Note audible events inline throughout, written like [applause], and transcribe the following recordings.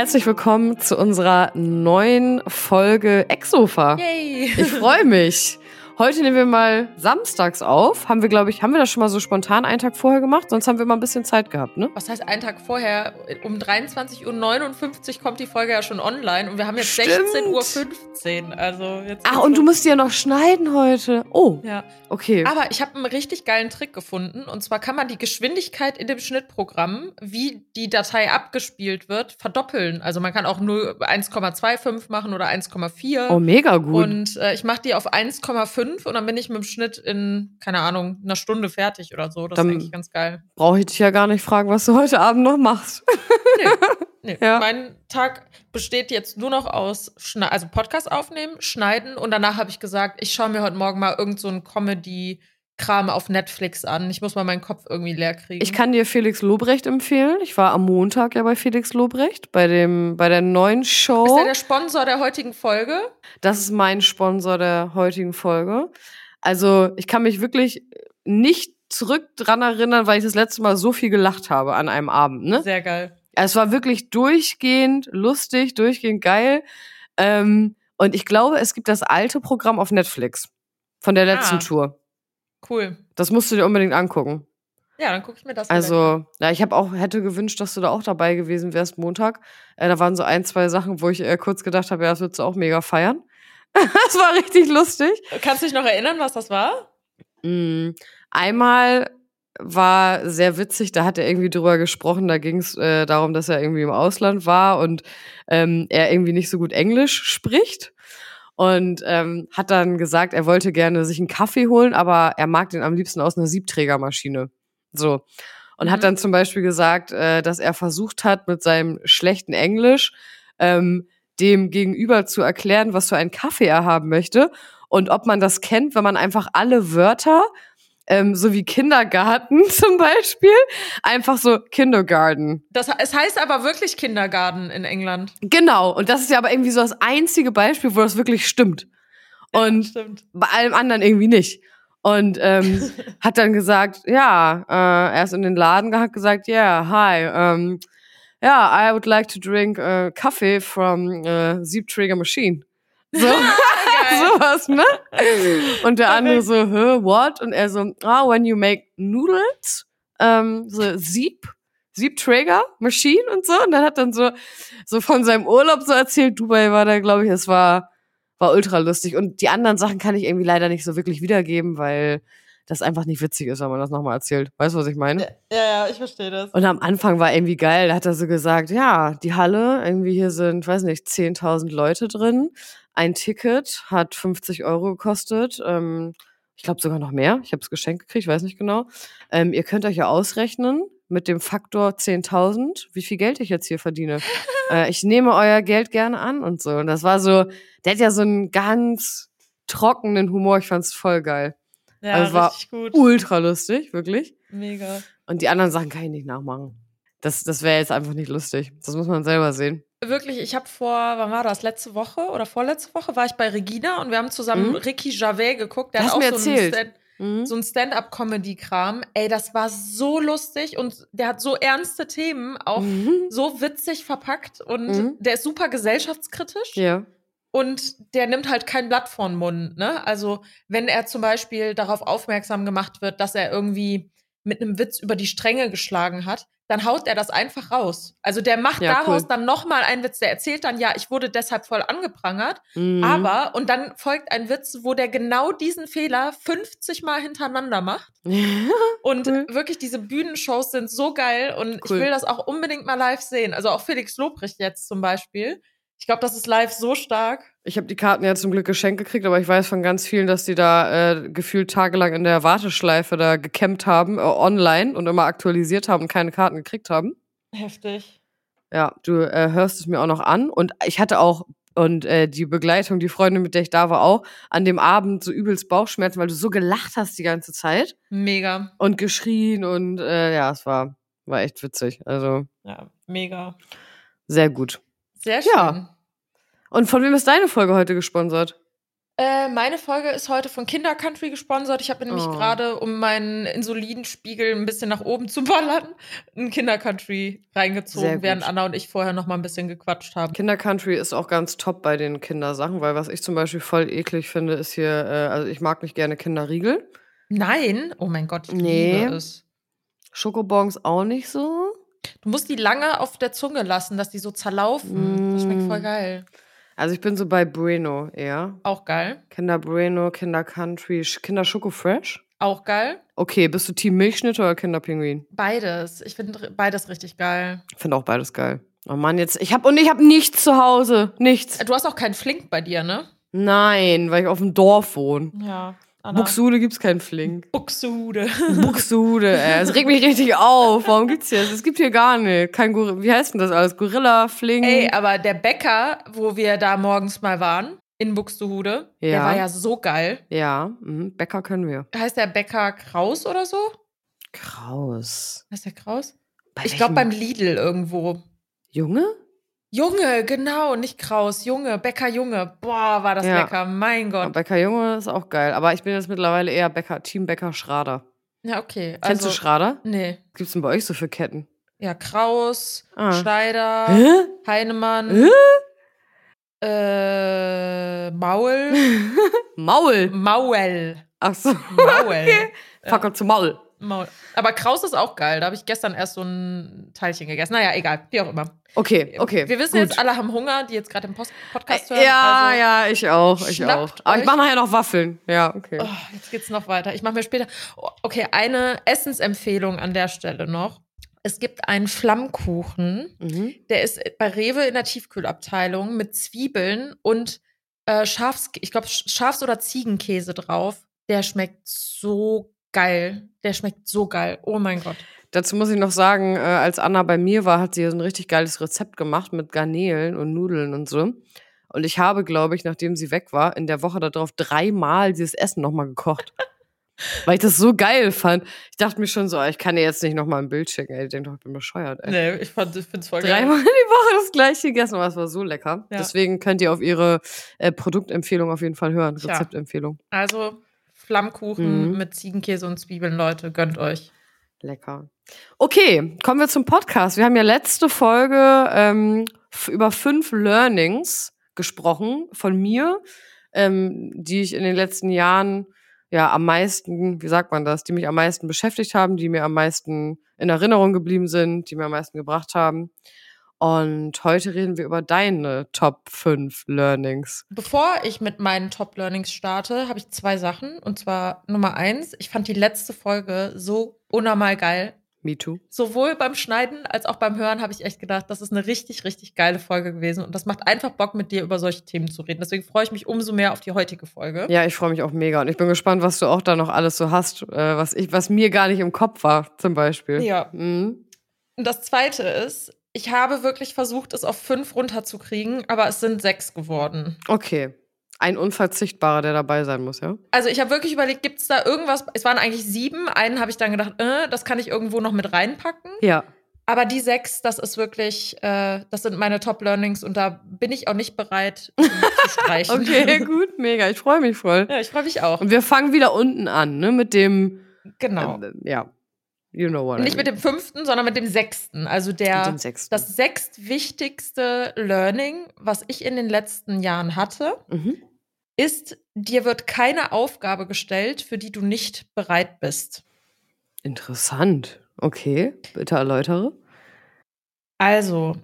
Herzlich willkommen zu unserer neuen Folge Exofa. Yay! Ich freue mich. Heute nehmen wir mal samstags auf. Haben wir, glaube ich, haben wir das schon mal so spontan einen Tag vorher gemacht? Sonst haben wir mal ein bisschen Zeit gehabt, ne? Was heißt einen Tag vorher? Um 23.59 Uhr kommt die Folge ja schon online und wir haben jetzt Stimmt. 16.15 Uhr. Also jetzt Ah, und du musst die ja noch schneiden heute. Oh, Ja. okay. Aber ich habe einen richtig geilen Trick gefunden. Und zwar kann man die Geschwindigkeit in dem Schnittprogramm, wie die Datei abgespielt wird, verdoppeln. Also man kann auch nur 1,25 machen oder 1,4. Oh, mega gut. Und äh, ich mache die auf 1,5 und dann bin ich mit dem Schnitt in, keine Ahnung, einer Stunde fertig oder so. Das Dann- ist eigentlich ganz geil. Brauche ich dich ja gar nicht fragen, was du heute Abend noch machst. Nee, [laughs] Ja. Mein Tag besteht jetzt nur noch aus Schne also Podcast aufnehmen, schneiden und danach habe ich gesagt, ich schaue mir heute Morgen mal irgend so einen Comedy-Kram auf Netflix an. Ich muss mal meinen Kopf irgendwie leer kriegen. Ich kann dir Felix Lobrecht empfehlen. Ich war am Montag ja bei Felix Lobrecht, bei, dem, bei der neuen Show. Ist er der Sponsor der heutigen Folge? Das ist mein Sponsor der heutigen Folge. Also, ich kann mich wirklich nicht zurück dran erinnern, weil ich das letzte Mal so viel gelacht habe an einem Abend. Ne? Sehr geil. Es war wirklich durchgehend lustig, durchgehend geil. Ähm, und ich glaube, es gibt das alte Programm auf Netflix von der letzten Ah. Tour. Cool. Das musst du dir unbedingt angucken. Ja, dann gucke ich mir das vielleicht an. Also, ja, ich habe auch hätte gewünscht, dass du da auch dabei gewesen wärst Montag. Äh, da waren so ein, zwei Sachen, wo ich äh, kurz gedacht habe, ja, das würdest du auch mega feiern. [laughs] das war richtig lustig. Kannst du dich noch erinnern, was das war? Mm, Einmal war sehr witzig, da hat er irgendwie drüber gesprochen, da ging es äh, darum, dass er irgendwie im Ausland war und ähm, er irgendwie nicht so gut Englisch spricht. Und ähm, hat dann gesagt, er wollte gerne sich einen Kaffee holen, aber er mag den am liebsten aus einer Siebträgermaschine. So. Und Mhm. hat dann zum Beispiel gesagt, äh, dass er versucht hat, mit seinem schlechten Englisch ähm, dem Gegenüber zu erklären, was für einen Kaffee er haben möchte und ob man das kennt, wenn man einfach alle Wörter, ähm, so wie Kindergarten [laughs] zum Beispiel, einfach so Kindergarten. Das, es heißt aber wirklich Kindergarten in England. Genau. Und das ist ja aber irgendwie so das einzige Beispiel, wo das wirklich stimmt. Und Stimmt. bei allem anderen irgendwie nicht. Und ähm, [laughs] hat dann gesagt, ja, äh, er ist in den Laden, hat gesagt, yeah, hi, ähm, ja, I would like to drink äh, Kaffee from äh, Siebträger Machine. So, [laughs] [laughs] sowas, ne? Und der andere so, hä, what? Und er so, ah, when you make noodles, ähm, so Sieb, Siebträger Machine und so. Und dann hat dann so, so von seinem Urlaub so erzählt, Dubai war da, glaube ich, es war, war ultra lustig. Und die anderen Sachen kann ich irgendwie leider nicht so wirklich wiedergeben, weil das einfach nicht witzig ist, wenn man das nochmal erzählt. Weißt du, was ich meine? Ja, ja, ich verstehe das. Und am Anfang war irgendwie geil, da hat er so gesagt, ja, die Halle, irgendwie hier sind, weiß nicht, 10.000 Leute drin. Ein Ticket hat 50 Euro gekostet. Ähm, ich glaube sogar noch mehr. Ich habe es geschenkt gekriegt, weiß nicht genau. Ähm, ihr könnt euch ja ausrechnen mit dem Faktor 10.000, wie viel Geld ich jetzt hier verdiene. [laughs] äh, ich nehme euer Geld gerne an und so. Und das war so, der hat ja so einen ganz trockenen Humor. Ich fand's voll geil. Ja, also war gut. Ultra lustig, wirklich. Mega. Und die anderen Sachen kann ich nicht nachmachen. Das, das wäre jetzt einfach nicht lustig. Das muss man selber sehen. Wirklich, ich habe vor, wann war das? Letzte Woche oder vorletzte Woche war ich bei Regina und wir haben zusammen Mhm. Ricky Gervais geguckt. Der Hast hat auch mir so erzählt. einen Stand, Mhm. so ein Stand-up-Comedy-Kram. Ey, das war so lustig und der hat so ernste Themen auch Mhm. so witzig verpackt und Mhm. der ist super gesellschaftskritisch Ja. und der nimmt halt kein Blatt vor den Mund. Ne? Also wenn er zum Beispiel darauf aufmerksam gemacht wird, dass er irgendwie mit einem Witz über die Stränge geschlagen hat, dann haut er das einfach raus. Also der macht Ja, daraus cool. dann noch mal einen Witz. Der erzählt dann, ja, ich wurde deshalb voll angeprangert, Mhm. aber und dann folgt ein Witz, wo der genau diesen Fehler 50 Mal hintereinander macht. [laughs] Und Cool. wirklich, diese Bühnenshows sind so geil und ich Cool. will das auch unbedingt mal live sehen. Also auch Felix Lobrecht jetzt zum Beispiel. Ich glaube, das ist live so stark. Ich habe die Karten ja zum Glück geschenkt gekriegt, aber ich weiß von ganz vielen, dass die da äh, gefühlt tagelang in der Warteschleife da gecampt haben, äh, online und immer aktualisiert haben und keine Karten gekriegt haben. Heftig. Ja, du äh, hörst es mir auch noch an. Und ich hatte auch, und äh, die Begleitung, die Freundin, mit der ich da war, auch an dem Abend so übelst Bauchschmerzen, weil du so gelacht hast die ganze Zeit Mega. und geschrien und äh, ja, es war, war echt witzig. Also Ja, mega. sehr gut. Sehr schön. Ja. Und von wem ist deine Folge heute gesponsert? Äh, meine Folge ist heute von Kinder Country gesponsert. Ich habe nämlich Oh. gerade, um meinen Insulinspiegel ein bisschen nach oben zu ballern, ein Kinder Country reingezogen, während Anna und ich vorher noch mal ein bisschen gequatscht haben. Kindercountry ist auch ganz top bei den Kindersachen, weil was ich zum Beispiel voll eklig finde, ist hier, äh, also ich mag nicht gerne Kinderriegel. Nein, oh mein Gott, ich Nee. liebe es. Schokobons auch nicht so. Du musst die lange auf der Zunge lassen, dass die so zerlaufen. Das schmeckt voll Mm. geil. Also ich bin so bei Bueno eher. Auch geil. Kinder Bueno, Kinder Country, Kinder Schoko Fresh. Auch geil. Okay, bist du Team Milchschnitte oder Kinder Pinguin? Beides. Ich finde beides richtig geil. Finde auch beides geil. Oh Mann, jetzt ich hab und ich hab nichts zu Hause, nichts. Du hast auch keinen Flink bei dir, ne? Nein, weil ich auf dem Dorf wohne. Ja. Anna. Buxude gibt's keinen Flink. Buxude. Buxude, ey. Es regt mich richtig auf. Warum gibt's hier? Es gibt hier gar nicht. Kein Gorilla. Wie heißt denn das alles? Gorilla, Flink. Ey, aber der Bäcker, wo wir da morgens mal waren, in Buxtehude, der Ja. war ja so geil. Ja, mhm. Bäcker können wir. Heißt der Bäcker Kraus oder so? Kraus. Heißt der Kraus? Bei ich glaube beim Lidl irgendwo. Junge? Junge, genau, nicht Kraus, Junge, Bäcker Junge. Boah, war das Ja. lecker, mein Ja, Gott. Bäcker Junge ist auch geil. Aber ich bin jetzt mittlerweile eher Bäcker, Team Bäcker Schrader. Ja, okay. Kennst Also, du Schrader? Nee. Was gibt's denn bei euch so für Ketten? Ja, Kraus, Ah. Schneider, Hä? Heinemann, Hä? äh, Maul. [laughs] Maul. Maul. Ach so. Maul. [laughs] Fucker zu Maul. Maul. Aber Kraus ist auch geil. Da habe ich gestern erst so ein Teilchen gegessen. Naja, egal. Wie auch immer. Okay, okay. Wir wissen gut. jetzt, alle haben Hunger, die jetzt gerade den Post Podcast hören. Ja, also, ja, ich auch, ich auch. Aber ich mache nachher noch Waffeln. Ja, okay. Oh, jetzt geht's noch weiter. Ich mache mir später. Oh, Okay, eine Essensempfehlung an der Stelle noch. Es gibt einen Flammkuchen, Mhm. der ist bei Rewe in der Tiefkühlabteilung mit Zwiebeln und äh, Schafs, ich glaube Schafs- oder Ziegenkäse drauf. Der schmeckt so geil. Der schmeckt so geil. Oh mein Gott. Dazu muss ich noch sagen, äh, als Anna bei mir war, hat sie so ein richtig geiles Rezept gemacht mit Garnelen und Nudeln und so. Und ich habe, glaube ich, nachdem sie weg war, in der Woche darauf dreimal dieses Essen nochmal gekocht. [laughs] Weil ich das so geil fand. Ich dachte mir schon so, ich kann dir jetzt nicht nochmal ein Bild schicken. Ey, ich denke doch, ich bin bescheuert, ey. Nee, ich, fand- ich finde es voll Dreimal die Woche das gleiche gegessen, aber es war so lecker. Ja. Deswegen könnt ihr auf ihre äh, Produktempfehlung auf jeden Fall hören. Rezeptempfehlung. Also Flammkuchen Mhm. mit Ziegenkäse und Zwiebeln, Leute, gönnt euch. Lecker. Okay, kommen wir zum Podcast. Wir haben ja letzte Folge ähm, über fünf Learnings gesprochen von mir, ähm, die ich in den letzten Jahren ja am meisten, wie sagt man das, die mich am meisten beschäftigt haben, die mir am meisten in Erinnerung geblieben sind, die mir am meisten gebracht haben. Und heute reden wir über deine Top 5 Learnings. Bevor ich mit meinen Top Learnings starte, habe ich zwei Sachen. Und zwar Nummer eins, ich fand die letzte Folge so unnormal geil. Me too. Sowohl beim Schneiden als auch beim Hören habe ich echt gedacht, das ist eine richtig, richtig geile Folge gewesen. Und das macht einfach Bock, mit dir über solche Themen zu reden. Deswegen freue ich mich umso mehr auf die heutige Folge. Ja, ich freue mich auch mega. Und ich bin gespannt, was du auch da noch alles so hast, äh, was ich, was mir gar nicht im Kopf war, zum Beispiel. Ja. Mhm. Und das zweite ist, ich habe wirklich versucht, es auf fünf runterzukriegen, aber es sind sechs geworden. Okay. Ein Unverzichtbarer, der dabei sein muss, ja? Also ich habe wirklich überlegt, gibt es da irgendwas? Es waren eigentlich sieben. Einen habe ich dann gedacht, äh, das kann ich irgendwo noch mit reinpacken. Ja. Aber die sechs, das ist wirklich, äh, das sind meine Top Learnings und da bin ich auch nicht bereit zu [laughs] streichen. Okay, gut, mega. Ich freue mich voll. Ja, ich freue mich auch. Und wir fangen wieder unten an, ne? Mit dem, Genau. äh, ja. You know what I Nicht mit mean. dem fünften, sondern mit dem sechsten. Also der, mit sechsten. das sechstwichtigste Learning, was ich in den letzten Jahren hatte, mhm. ist, dir wird keine Aufgabe gestellt, für die du nicht bereit bist. Interessant. Okay, bitte erläutere. Also,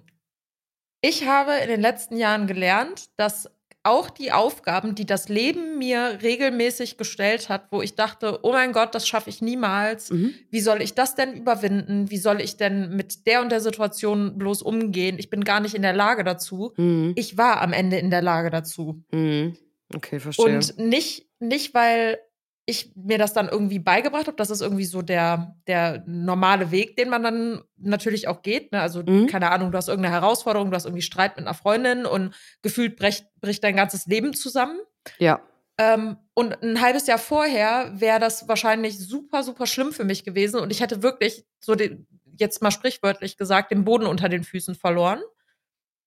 ich habe in den letzten Jahren gelernt, dass auch die Aufgaben, die das Leben mir regelmäßig gestellt hat, wo ich dachte, oh mein Gott, das schaffe ich niemals. Mhm. Wie soll ich das denn überwinden? Wie soll ich denn mit der und der Situation bloß umgehen? Ich bin gar nicht in der Lage dazu. Mhm. Ich war am Ende in der Lage dazu. Mhm. Okay, verstehe. Und nicht, nicht, weil ich mir das dann irgendwie beigebracht habe. Das ist irgendwie so der, der normale Weg, den man dann natürlich auch geht. Ne? Also, Mhm. keine Ahnung, du hast irgendeine Herausforderung, du hast irgendwie Streit mit einer Freundin und gefühlt bricht, bricht dein ganzes Leben zusammen. ja. Ähm, und ein halbes Jahr vorher wäre das wahrscheinlich super, super schlimm für mich gewesen. Und ich hätte wirklich, so den, jetzt mal sprichwörtlich gesagt, den Boden unter den Füßen verloren.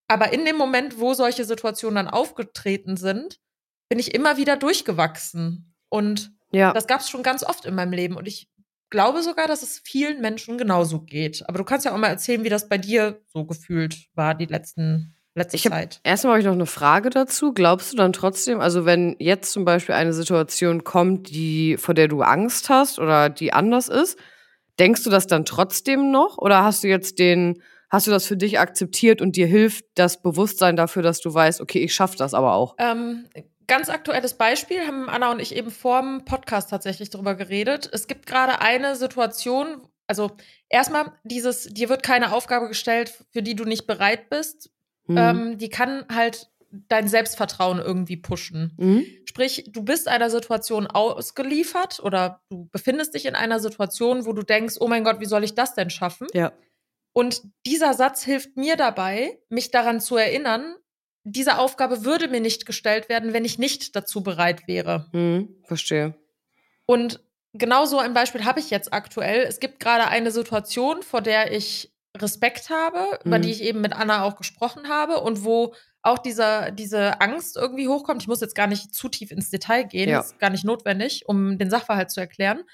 Aber in dem Moment, wo solche Situationen dann aufgetreten sind, bin ich immer wieder durchgewachsen. Und Ja. das gab es schon ganz oft in meinem Leben. Und ich glaube sogar, dass es vielen Menschen genauso geht. Aber du kannst ja auch mal erzählen, wie das bei dir so gefühlt war, die letzten, letzte Ich hab- Zeit. Erstmal habe ich noch eine Frage dazu. Glaubst du dann trotzdem, also wenn jetzt zum Beispiel eine Situation kommt, die, vor der du Angst hast oder die anders ist, denkst du das dann trotzdem noch? Oder hast du jetzt den, hast du das für dich akzeptiert und dir hilft das Bewusstsein dafür, dass du weißt, okay, ich schaffe das aber auch? Ähm, ganz aktuelles Beispiel, haben Anna und ich eben vor dem Podcast tatsächlich darüber geredet. Es gibt gerade eine Situation, also erstmal dieses, dir wird keine Aufgabe gestellt, für die du nicht bereit bist. Mhm. Ähm, die kann halt dein Selbstvertrauen irgendwie pushen. Mhm. Sprich, du bist einer Situation ausgeliefert oder du befindest dich in einer Situation, wo du denkst, oh mein Gott, wie soll ich das denn schaffen? Ja. Und dieser Satz hilft mir dabei, mich daran zu erinnern, diese Aufgabe würde mir nicht gestellt werden, wenn ich nicht dazu bereit wäre. Mhm. Verstehe. Und genau so ein Beispiel habe ich jetzt aktuell. Es gibt gerade eine Situation, vor der ich Respekt habe, über Mhm. die ich eben mit Anna auch gesprochen habe und wo auch dieser, diese Angst irgendwie hochkommt. Ich muss jetzt gar nicht zu tief ins Detail gehen, Ja. ist gar nicht notwendig, um den Sachverhalt zu erklären.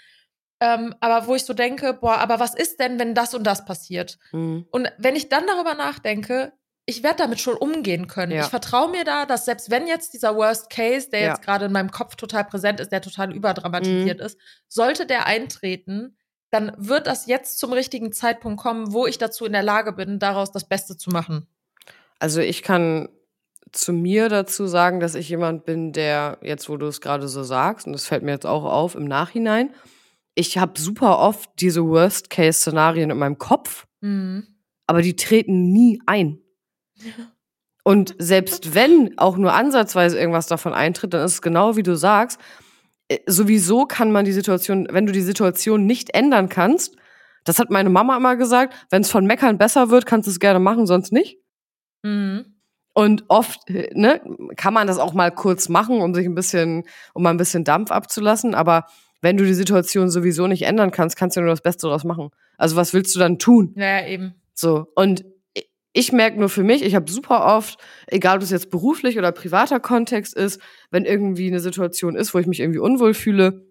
Ähm, aber wo ich so denke, boah, aber was ist denn, wenn das und das passiert? Mhm. Und wenn ich dann darüber nachdenke, ich werde damit schon umgehen können. Ja. Ich vertraue mir da, dass selbst wenn jetzt dieser Worst Case, der Ja. jetzt gerade in meinem Kopf total präsent ist, der total überdramatisiert Mhm. ist, sollte der eintreten, dann wird das jetzt zum richtigen Zeitpunkt kommen, wo ich dazu in der Lage bin, daraus das Beste zu machen. Also ich kann zu mir dazu sagen, dass ich jemand bin, der jetzt, wo du es gerade so sagst, und das fällt mir jetzt auch auf im Nachhinein, ich habe super oft diese Worst-Case-Szenarien in meinem Kopf, Mhm. aber die treten nie ein. Und selbst wenn auch nur ansatzweise irgendwas davon eintritt, dann ist es genau wie du sagst, äh, sowieso kann man die Situation, wenn du die Situation nicht ändern kannst, das hat meine Mama immer gesagt, wenn es von Meckern besser wird, kannst du es gerne machen, sonst nicht. Mhm. Und oft äh, ne, kann man das auch mal kurz machen, um sich ein bisschen, um mal ein bisschen Dampf abzulassen. Aber wenn du die Situation sowieso nicht ändern kannst, kannst du nur das Beste daraus machen. Also was willst du dann tun? Ja, ja, eben. So. Und ich- merke nur für mich, ich habe super oft, egal ob es jetzt beruflich oder privater Kontext ist, wenn irgendwie eine Situation ist, wo ich mich irgendwie unwohl fühle,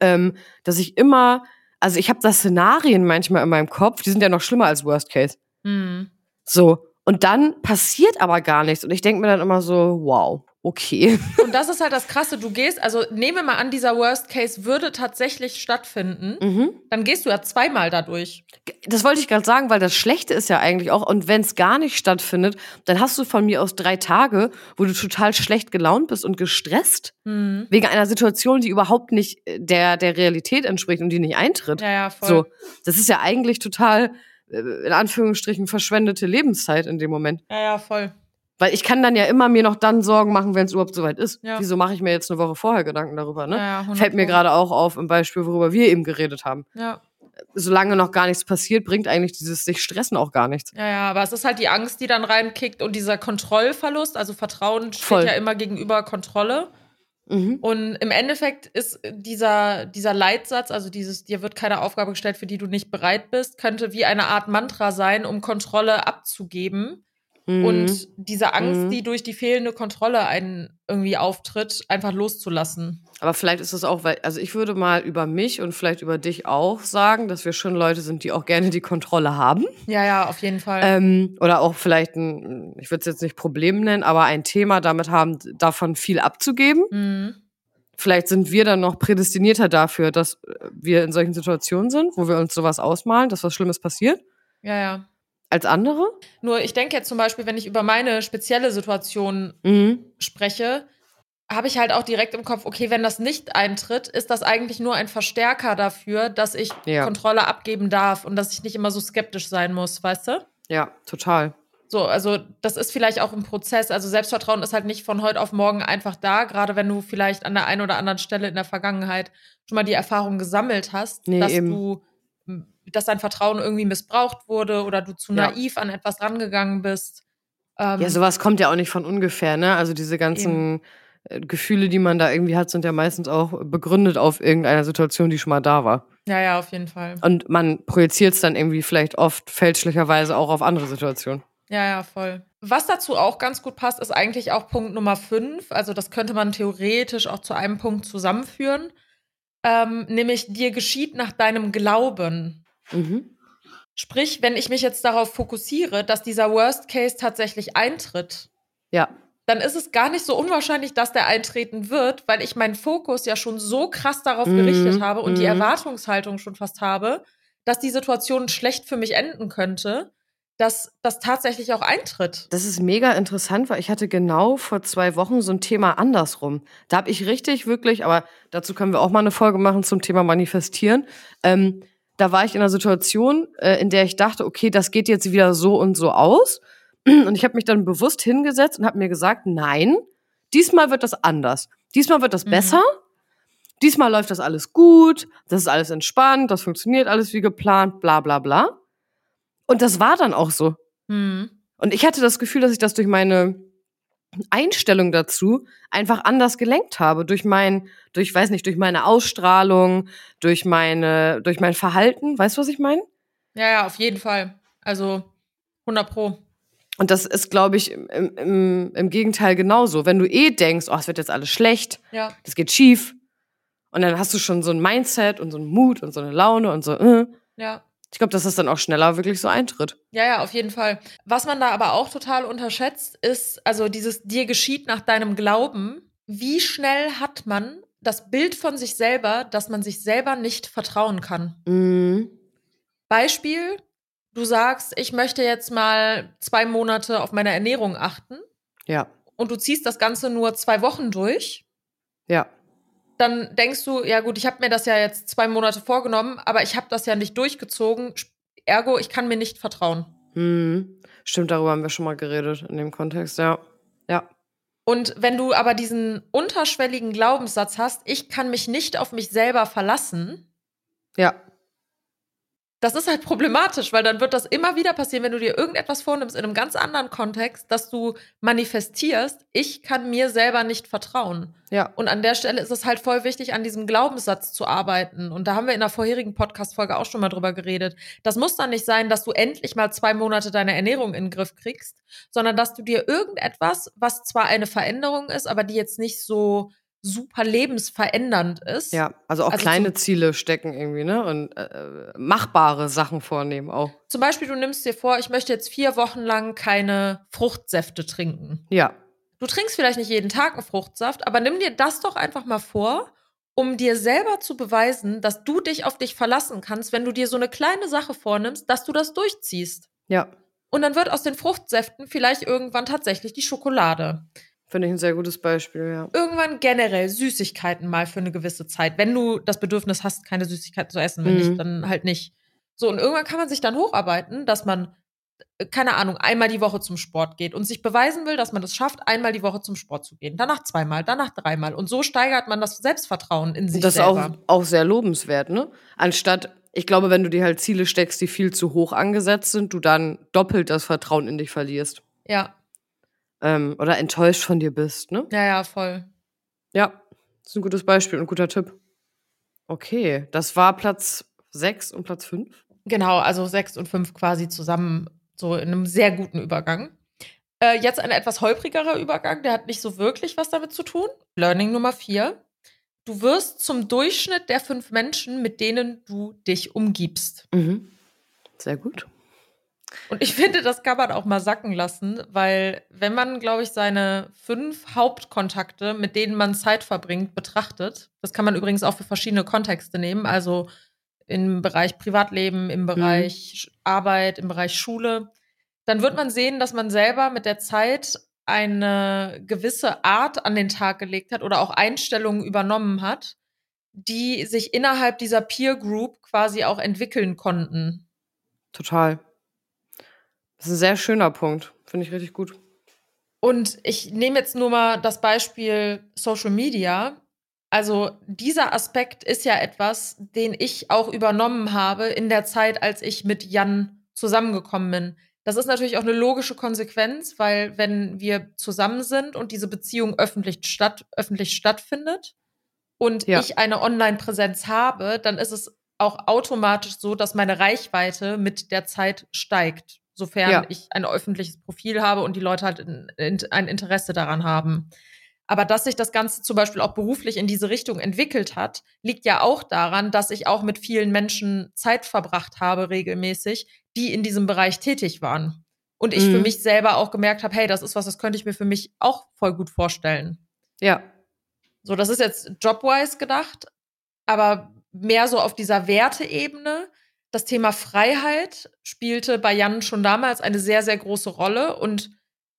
ähm, dass ich immer, also ich habe da Szenarien manchmal in meinem Kopf, die sind ja noch schlimmer als Worst Case. Mhm. So. Und dann passiert aber gar nichts. Und ich denke mir dann immer so, wow, okay. [laughs] Und das ist halt das Krasse. Du gehst, also nehmen wir mal an, dieser Worst Case würde tatsächlich stattfinden. Mhm. Dann gehst du ja zweimal dadurch. Das wollte ich gerade sagen, weil das Schlechte ist ja eigentlich auch, und wenn es gar nicht stattfindet, dann hast du von mir aus drei Tage, wo du total schlecht gelaunt bist und gestresst, Mhm. wegen einer Situation, die überhaupt nicht äh, der, der Realität entspricht und die nicht eintritt. Ja, ja, voll. So, das ist ja eigentlich total, äh, in Anführungsstrichen, verschwendete Lebenszeit in dem Moment. Ja, ja, voll. Weil ich kann dann ja immer mir noch dann Sorgen machen, wenn es überhaupt soweit ist. Ja. Wieso mache ich mir jetzt eine Woche vorher Gedanken darüber, ne? Ja, ja, 100 Fällt mir gerade auch auf im Beispiel, worüber wir eben geredet haben. Ja. Solange noch gar nichts passiert, bringt eigentlich dieses sich stressen auch gar nichts. Ja, ja, aber es ist halt die Angst, die dann reinkickt und dieser Kontrollverlust. Also Vertrauen steht Voll. ja immer gegenüber Kontrolle. Mhm. Und im Endeffekt ist dieser, dieser Leitsatz, also dieses, dir wird keine Aufgabe gestellt, für die du nicht bereit bist, könnte wie eine Art Mantra sein, um Kontrolle abzugeben. Mhm. Und diese Angst, Mhm. die durch die fehlende Kontrolle einen irgendwie auftritt, einfach loszulassen. Aber vielleicht ist es auch, weil, also ich würde mal über mich und vielleicht über dich auch sagen, dass wir schon Leute sind, die auch gerne die Kontrolle haben. Ja, ja, auf jeden Fall. Ähm, oder auch vielleicht ein, ich würde es jetzt nicht Problem nennen, aber ein Thema damit haben, davon viel abzugeben. mhm. Vielleicht sind wir dann noch prädestinierter dafür, dass wir in solchen Situationen sind, wo wir uns sowas ausmalen, dass was Schlimmes passiert, Ja, ja. Als andere. Nur ich denke jetzt zum Beispiel, wenn ich über meine spezielle Situation Mhm. spreche, habe ich halt auch direkt im Kopf, okay, wenn das nicht eintritt, ist das eigentlich nur ein Verstärker dafür, dass ich Ja. Kontrolle abgeben darf und dass ich nicht immer so skeptisch sein muss, weißt du? Ja, total. So, also das ist vielleicht auch ein Prozess. Also Selbstvertrauen ist halt nicht von heute auf morgen einfach da, gerade wenn du vielleicht an der einen oder anderen Stelle in der Vergangenheit schon mal die Erfahrung gesammelt hast, Nee, dass eben. du, dass dein Vertrauen irgendwie missbraucht wurde oder du zu Ja. naiv an etwas rangegangen bist. Ähm, Ja, sowas kommt ja auch nicht von ungefähr, ne? Also diese ganzen äh, Gefühle, die man da irgendwie hat, sind ja meistens auch begründet auf irgendeiner Situation, die schon mal da war. ja, ja, auf jeden Fall. Und man projiziert es dann irgendwie vielleicht oft fälschlicherweise auch auf andere Situationen. Ja, ja, voll. Was dazu auch ganz gut passt, ist eigentlich auch Punkt Nummer 5. Also das könnte man theoretisch auch zu einem Punkt zusammenführen. Ähm, nämlich dir geschieht nach deinem Glauben. Mhm. Sprich, wenn ich mich jetzt darauf fokussiere, dass dieser Worst Case tatsächlich eintritt, Ja. dann ist es gar nicht so unwahrscheinlich, dass der eintreten wird, weil ich meinen Fokus ja schon so krass darauf Mhm, gerichtet habe und die mhm. Erwartungshaltung schon fast habe, dass die Situation schlecht für mich enden könnte, dass das tatsächlich auch eintritt. Das ist mega interessant, weil ich hatte genau vor zwei Wochen so ein Thema andersrum. Da habe ich richtig, wirklich, aber dazu können wir auch mal eine Folge machen zum Thema Manifestieren. Ähm, da war ich in einer Situation, äh, in der ich dachte, okay, das geht jetzt wieder so und so aus. [clears throat] Und ich habe mich dann bewusst hingesetzt und habe mir gesagt, nein, diesmal wird das anders. Diesmal wird das Mhm. besser. Diesmal läuft das alles gut. Das ist alles entspannt. Das funktioniert alles wie geplant. Bla bla bla. Und das war dann auch so. Hm. Und ich hatte das Gefühl, dass ich das durch meine Einstellung dazu einfach anders gelenkt habe. Durch mein, durch, weiß nicht, durch meine Ausstrahlung, durch meine, durch mein Verhalten. Weißt du, was ich meine? Ja, ja, auf jeden Fall. Also 100 Pro. Und das ist, glaube ich, im, im, im Gegenteil genauso. Wenn du eh denkst, oh, es wird jetzt alles schlecht, Ja. das geht schief. Und dann hast du schon so ein Mindset und so einen Mut und so eine Laune und so, äh. Ja. Ich glaube, dass das dann auch schneller wirklich so eintritt. Ja, ja, auf jeden Fall. Was man da aber auch total unterschätzt, ist, also dieses dir geschieht nach deinem Glauben. Wie schnell hat man das Bild von sich selber, dass man sich selber nicht vertrauen kann? Mhm. Beispiel, du sagst, ich möchte jetzt mal zwei Monate auf meine Ernährung achten Ja, und du ziehst das Ganze nur zwei Wochen durch. ja, Dann denkst du, ja gut, ich habe mir das ja jetzt zwei Monate vorgenommen, aber ich habe das ja nicht durchgezogen. Ergo, ich kann mir nicht vertrauen. mhm. Stimmt, darüber haben wir schon mal geredet in dem Kontext, ja. Ja. Und wenn du aber diesen unterschwelligen Glaubenssatz hast, ich kann mich nicht auf mich selber verlassen, Ja, das ist halt problematisch, weil dann wird das immer wieder passieren, wenn du dir irgendetwas vornimmst in einem ganz anderen Kontext, dass du manifestierst, ich kann mir selber nicht vertrauen. ja. Und an der Stelle ist es halt voll wichtig, an diesem Glaubenssatz zu arbeiten. Und da haben wir in der vorherigen Podcast-Folge auch schon mal drüber geredet. Das muss dann nicht sein, dass du endlich mal zwei Monate deine Ernährung in den Griff kriegst, sondern dass du dir irgendetwas, was zwar eine Veränderung ist, aber die jetzt nicht so super lebensverändernd ist. Ja, also auch Also kleine Ziele stecken irgendwie, ne? Und äh, machbare Sachen vornehmen auch. Zum Beispiel, du nimmst dir vor, ich möchte jetzt vier Wochen lang keine Fruchtsäfte trinken. Ja, Du trinkst vielleicht nicht jeden Tag einen Fruchtsaft, aber nimm dir das doch einfach mal vor, um dir selber zu beweisen, dass du dich auf dich verlassen kannst, wenn du dir so eine kleine Sache vornimmst, dass du das durchziehst. ja. Und dann wird aus den Fruchtsäften vielleicht irgendwann tatsächlich die Schokolade. Finde ich ein sehr gutes Beispiel, ja. Irgendwann generell Süßigkeiten mal für eine gewisse Zeit. Wenn du das Bedürfnis hast, keine Süßigkeiten zu essen, wenn Mhm. nicht, dann halt nicht. So, und irgendwann kann man sich dann hocharbeiten, dass man, äh, keine Ahnung, einmal die Woche zum Sport geht und sich beweisen will, dass man es schafft, einmal die Woche zum Sport zu gehen. Danach zweimal, danach dreimal. Und so steigert man das Selbstvertrauen in sich Und das ist auch, auch sehr lobenswert, ne? Anstatt, ich glaube, wenn du dir halt Ziele steckst, die viel zu hoch angesetzt sind, du dann doppelt das Vertrauen in dich verlierst. Ja, Ähm, oder enttäuscht von dir bist, ne? ja, ja, voll. Ja, das ist ein gutes Beispiel und ein guter Tipp. Okay, das war Platz 6 und Platz 5. Genau, also sechs und fünf quasi zusammen, so in einem sehr guten Übergang. Äh, jetzt ein etwas holprigerer Übergang, der hat nicht so wirklich was damit zu tun. Learning Nummer vier. Du wirst zum Durchschnitt der fünf Menschen, mit denen du dich umgibst. Mhm. Sehr gut. Und ich finde, das kann man auch mal sacken lassen, weil wenn man, glaube ich, seine fünf Hauptkontakte, mit denen man Zeit verbringt, betrachtet, das kann man übrigens auch für verschiedene Kontexte nehmen, also im Bereich Privatleben, im Bereich Arbeit, im Bereich Schule, dann wird man sehen, dass man selber mit der Zeit eine gewisse Art an den Tag gelegt hat oder auch Einstellungen übernommen hat, die sich innerhalb dieser Peer Group quasi auch entwickeln konnten. Total. Das ist ein sehr schöner Punkt. Finde ich richtig gut. Und ich nehme jetzt nur mal das Beispiel Social Media. Also dieser Aspekt ist ja etwas, den ich auch übernommen habe in der Zeit, als ich mit Jan zusammengekommen bin. Das ist natürlich auch eine logische Konsequenz, weil wenn wir zusammen sind und diese Beziehung öffentlich, statt, öffentlich stattfindet und Ja. ich eine Online-Präsenz habe, dann ist es auch automatisch so, dass meine Reichweite mit der Zeit steigt. Sofern Ja. ich ein öffentliches Profil habe und die Leute halt in, in, ein Interesse daran haben. Aber dass sich das Ganze zum Beispiel auch beruflich in diese Richtung entwickelt hat, liegt ja auch daran, dass ich auch mit vielen Menschen Zeit verbracht habe, regelmäßig, die in diesem Bereich tätig waren. Und ich für Mhm. mich selber auch gemerkt habe, hey, das ist was, das könnte ich mir für mich auch voll gut vorstellen. Ja. So, das ist jetzt jobwise gedacht, aber mehr so auf dieser Werteebene. Das Thema Freiheit spielte bei Jan schon damals eine sehr, sehr große Rolle und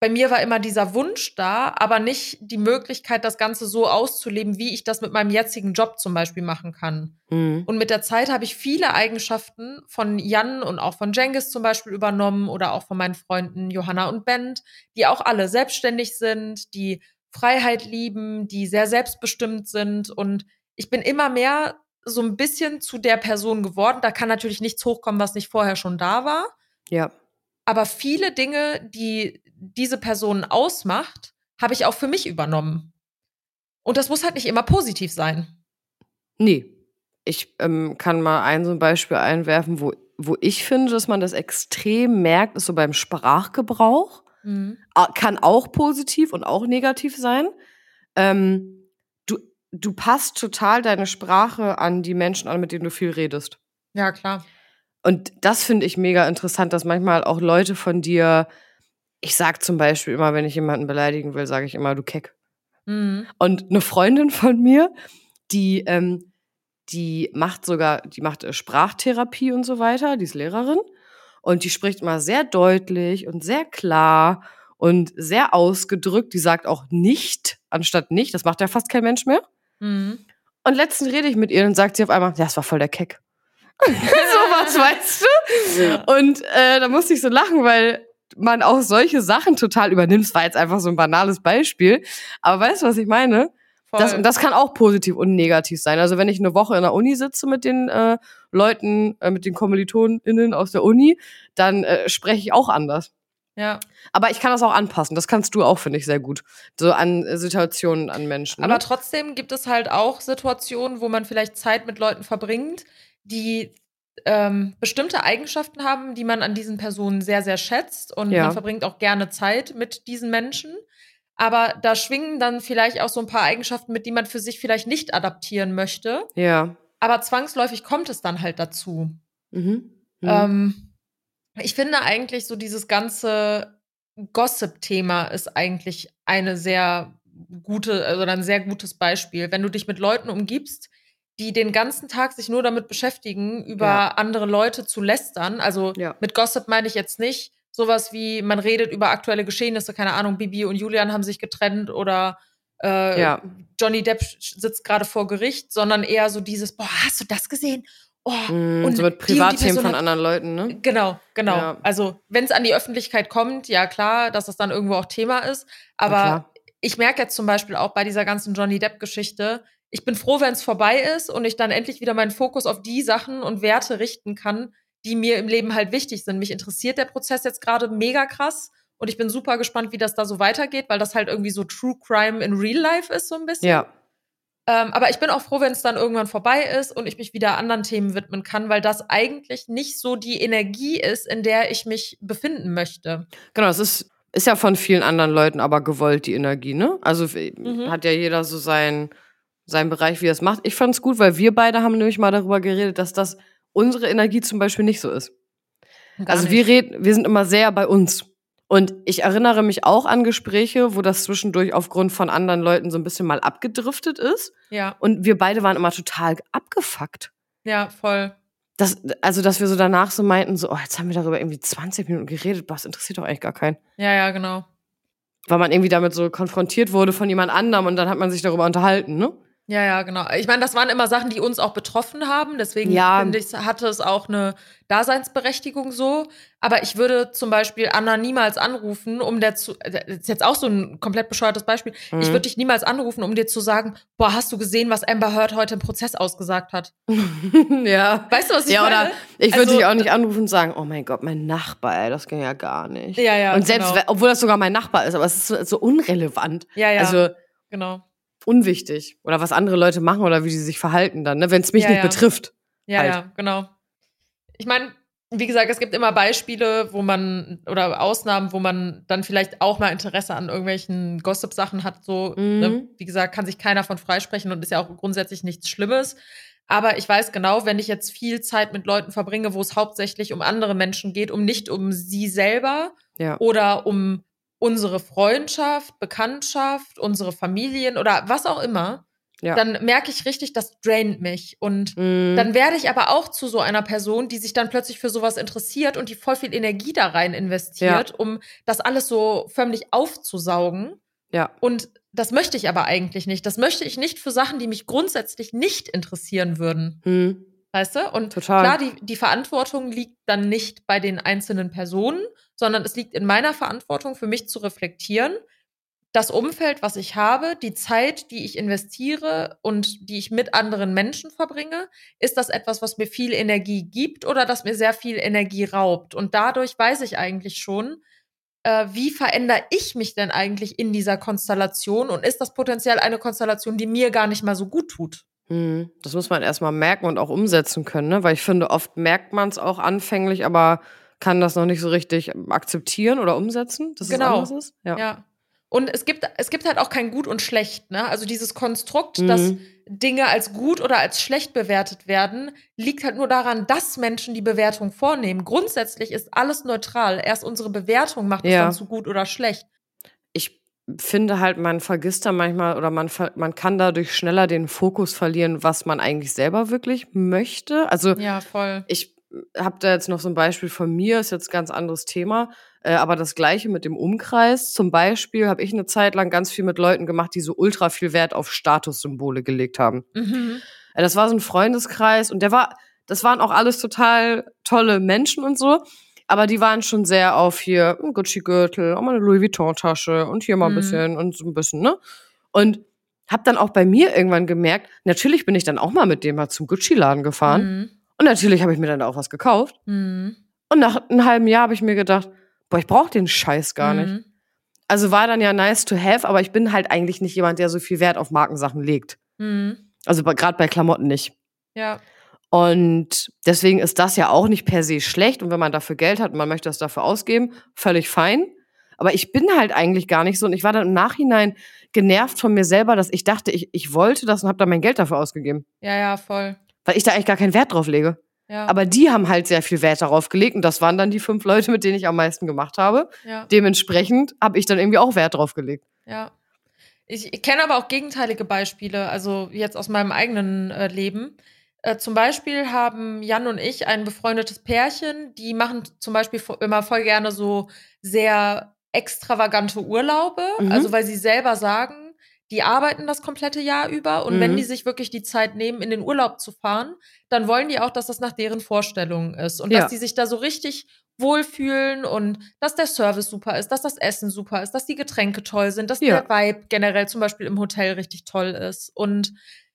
bei mir war immer dieser Wunsch da, aber nicht die Möglichkeit, das Ganze so auszuleben, wie ich das mit meinem jetzigen Job zum Beispiel machen kann. Mhm. Und mit der Zeit habe ich viele Eigenschaften von Jan und auch von Jengis zum Beispiel übernommen oder auch von meinen Freunden Johanna und Bent, die auch alle selbstständig sind, die Freiheit lieben, die sehr selbstbestimmt sind. Und ich bin immer mehr so ein bisschen zu der Person geworden. Da kann natürlich nichts hochkommen, was nicht vorher schon da war. Ja. Aber viele Dinge, die diese Person ausmacht, habe ich auch für mich übernommen. Und das muss halt nicht immer positiv sein. Nee. Ich ähm, kann mal ein so ein Beispiel einwerfen, wo, wo ich finde, dass man das extrem merkt, ist so beim Sprachgebrauch. Ah, Kann auch positiv und auch negativ sein. Ähm, du, passt total deine Sprache an die Menschen an, mit denen du viel redest. Ja, klar. Und das finde ich mega interessant, dass manchmal auch Leute von dir, ich sag zum Beispiel immer, wenn ich jemanden beleidigen will, sage ich immer, du Keck. Mhm. Und eine Freundin von mir, die, ähm, die macht sogar, die macht äh, Sprachtherapie und so weiter, die ist Lehrerin. Und die spricht immer sehr deutlich und sehr klar und sehr ausgedrückt. Die sagt auch nicht anstatt nicht. Das macht ja fast kein Mensch mehr. Mhm. Und letztens rede ich mit ihr und sagt sie auf einmal, ja, das war voll der Keck. [laughs] Sowas, weißt du? Ja. Und äh, da musste ich so lachen, weil man auch solche Sachen total übernimmt. Es war jetzt einfach so ein banales Beispiel. Aber weißt du, was ich meine? Voll. Das, und das kann auch positiv und negativ sein. Also wenn ich eine Woche in der Uni sitze mit den äh, Leuten, äh, mit den KommilitonInnen aus der Uni, dann äh, spreche ich auch anders. Ja. Aber ich kann das auch anpassen. Das kannst du auch, finde ich, sehr gut. So an äh, Situationen, an Menschen. Aber Ne? trotzdem gibt es halt auch Situationen, wo man vielleicht Zeit mit Leuten verbringt, die ähm, bestimmte Eigenschaften haben, die man an diesen Personen sehr, sehr schätzt. Und Ja. man verbringt auch gerne Zeit mit diesen Menschen. Aber da schwingen dann vielleicht auch so ein paar Eigenschaften mit, die man für sich vielleicht nicht adaptieren möchte. Ja. Aber zwangsläufig kommt es dann halt dazu. Mhm. Mhm. Ähm, ich finde eigentlich so dieses ganze Gossip-Thema ist eigentlich eine sehr gute, also ein sehr gutes Beispiel. Wenn du dich mit Leuten umgibst, die den ganzen Tag sich nur damit beschäftigen, über Ja. andere Leute zu lästern. Also Ja. mit Gossip meine ich jetzt nicht sowas wie, man redet über aktuelle Geschehnisse, keine Ahnung, Bibi und Julian haben sich getrennt oder äh, Ja. Johnny Depp sitzt gerade vor Gericht, sondern eher so dieses, boah, hast du das gesehen? Oh, Mhm, und so mit die und die Privatthemen von anderen Leuten, ne? Genau, genau. Ja. Also, wenn es an die Öffentlichkeit kommt, ja klar, dass es dann irgendwo auch Thema ist. Aber ich merke jetzt zum Beispiel auch bei dieser ganzen Johnny Depp-Geschichte, ich bin froh, wenn es vorbei ist und ich dann endlich wieder meinen Fokus auf die Sachen und Werte richten kann, die mir im Leben halt wichtig sind. Mich interessiert der Prozess jetzt gerade mega krass und ich bin super gespannt, wie das da so weitergeht, weil das halt irgendwie so True Crime in Real Life ist, so ein bisschen. Ja. Ähm, aber ich bin auch froh, wenn es dann irgendwann vorbei ist und ich mich wieder anderen Themen widmen kann, weil das eigentlich nicht so die Energie ist, in der ich mich befinden möchte. Genau, das ist, ist ja von vielen anderen Leuten aber gewollt, die Energie, ne? Also Mhm. hat ja jeder so sein, seinen Bereich, wie er es macht. Ich fand's gut, weil wir beide haben nämlich mal darüber geredet, dass das unsere Energie zum Beispiel nicht so ist. Gar also nicht. wir reden, wir sind immer sehr bei uns. Und ich erinnere mich auch an Gespräche, wo das zwischendurch aufgrund von anderen Leuten so ein bisschen mal abgedriftet ist. Ja, Und wir beide waren immer total abgefuckt. ja, voll. Das, also, dass wir so danach so meinten, so, oh, jetzt haben wir darüber irgendwie 20 Minuten geredet, was interessiert doch eigentlich gar keinen. Ja, ja, genau. Weil man irgendwie damit so konfrontiert wurde von jemand anderem und dann hat man sich darüber unterhalten, ne? Ja, ja, genau. Ich meine, das waren immer Sachen, die uns auch betroffen haben. Deswegen Ja. finde ich, hatte es auch eine Daseinsberechtigung so. Aber ich würde zum Beispiel Anna niemals anrufen, um der zu. Das ist jetzt auch so ein komplett bescheuertes Beispiel. Ich Mhm. würde dich niemals anrufen, um dir zu sagen, boah, hast du gesehen, was Amber Heard heute im Prozess ausgesagt hat? [laughs] ja. Weißt du, was ich Ja, meine? oder ich würde Also- dich auch nicht anrufen und sagen, oh mein Gott, mein Nachbar, ey, das ging ja gar nicht. Ja, ja, und selbst, genau. obwohl das sogar mein Nachbar ist, aber es ist so, so unrelevant. Ja, ja, Also genau. Unwichtig. Oder was andere Leute machen oder wie sie sich verhalten dann, ne? wenn es mich Ja, nicht ja. betrifft. Ja, halt. ja, genau. Ich meine, wie gesagt, es gibt immer Beispiele, wo man oder Ausnahmen, wo man dann vielleicht auch mal Interesse an irgendwelchen Gossip-Sachen hat. So, ne? Mhm. ne? wie gesagt, kann sich keiner von freisprechen und ist ja auch grundsätzlich nichts Schlimmes. Aber ich weiß genau, wenn ich jetzt viel Zeit mit Leuten verbringe, wo es hauptsächlich um andere Menschen geht, um nicht um sie selber Ja. oder um unsere Freundschaft, Bekanntschaft, unsere Familien oder was auch immer, Ja. dann merke ich richtig, das draint mich. Und Mhm. dann werde ich aber auch zu so einer Person, die sich dann plötzlich für sowas interessiert und die voll viel Energie da rein investiert, um das alles so förmlich aufzusaugen. ja. Und das möchte ich aber eigentlich nicht. Das möchte ich nicht für Sachen, die mich grundsätzlich nicht interessieren würden. Mhm. Weißt du? Und Total. klar, die, die Verantwortung liegt dann nicht bei den einzelnen Personen, sondern es liegt in meiner Verantwortung, für mich zu reflektieren, das Umfeld, was ich habe, die Zeit, die ich investiere und die ich mit anderen Menschen verbringe, ist das etwas, was mir viel Energie gibt oder das mir sehr viel Energie raubt? Und dadurch weiß ich eigentlich schon, äh, wie verändere ich mich denn eigentlich in dieser Konstellation und ist das potenziell eine Konstellation, die mir gar nicht mal so gut tut? Mhm. Das muss man erstmal merken und auch umsetzen können, ne? Weil ich finde, oft merkt man es auch anfänglich, aber kann das noch nicht so richtig akzeptieren oder umsetzen, dass Genau. es anders ist. Ja. Ja. Und es gibt, es gibt halt auch kein Gut und Schlecht, ne? Also dieses Konstrukt, Mhm. dass Dinge als gut oder als schlecht bewertet werden, liegt halt nur daran, dass Menschen die Bewertung vornehmen. Grundsätzlich ist alles neutral. Erst unsere Bewertung macht es Ja. dann zu gut oder schlecht. Finde halt, man vergisst da manchmal oder man, man kann dadurch schneller den Fokus verlieren, was man eigentlich selber wirklich möchte. Also Ja, voll. ich habe da jetzt noch so ein Beispiel von mir, ist jetzt ein ganz anderes Thema, äh, aber das gleiche mit dem Umkreis. Zum Beispiel habe ich eine Zeit lang ganz viel mit Leuten gemacht, die so ultra viel Wert auf Statussymbole gelegt haben. Mhm. Äh, Das war so ein Freundeskreis und der war, das waren auch alles total tolle Menschen und so. Aber die waren schon sehr auf hier ein Gucci-Gürtel, auch mal eine Louis Vuitton-Tasche und hier mal ein Mhm. bisschen und so ein bisschen, ne? Und hab dann auch bei mir irgendwann gemerkt, natürlich bin ich dann auch mal mit dem mal zum Gucci-Laden gefahren. Mhm. Und natürlich habe ich mir dann da auch was gekauft. Mhm. Und nach einem halben Jahr habe ich mir gedacht, boah, ich brauche den Scheiß gar nicht. Mhm. Also war dann ja nice to have, aber ich bin halt eigentlich nicht jemand, der so viel Wert auf Markensachen legt. Mhm. Also gerade bei Klamotten nicht. Ja. Und deswegen ist das ja auch nicht per se schlecht. Und wenn man dafür Geld hat und man möchte das dafür ausgeben, völlig fein. Aber ich bin halt eigentlich gar nicht so. Und ich war dann im Nachhinein genervt von mir selber, dass ich dachte, ich, ich wollte das und habe dann mein Geld dafür ausgegeben. Ja, ja, voll. Weil ich da eigentlich gar keinen Wert drauf lege. Ja. Aber die haben halt sehr viel Wert darauf gelegt. Und das waren dann die fünf Leute, mit denen ich am meisten gemacht habe. ja. Dementsprechend habe ich dann irgendwie auch Wert drauf gelegt. Ja. Ich, ich kenne aber auch gegenteilige Beispiele, also jetzt aus meinem eigenen äh, Leben. Äh, zum Beispiel haben Jan und ich ein befreundetes Pärchen, die machen zum Beispiel immer voll gerne so sehr extravagante Urlaube, Mhm. also weil sie selber sagen, die arbeiten das komplette Jahr über und Mhm. wenn die sich wirklich die Zeit nehmen, in den Urlaub zu fahren, dann wollen die auch, dass das nach deren Vorstellungen ist und Ja. dass die sich da so richtig wohlfühlen und dass der Service super ist, dass das Essen super ist, dass die Getränke toll sind, dass Ja. der Vibe generell zum Beispiel im Hotel richtig toll ist. Und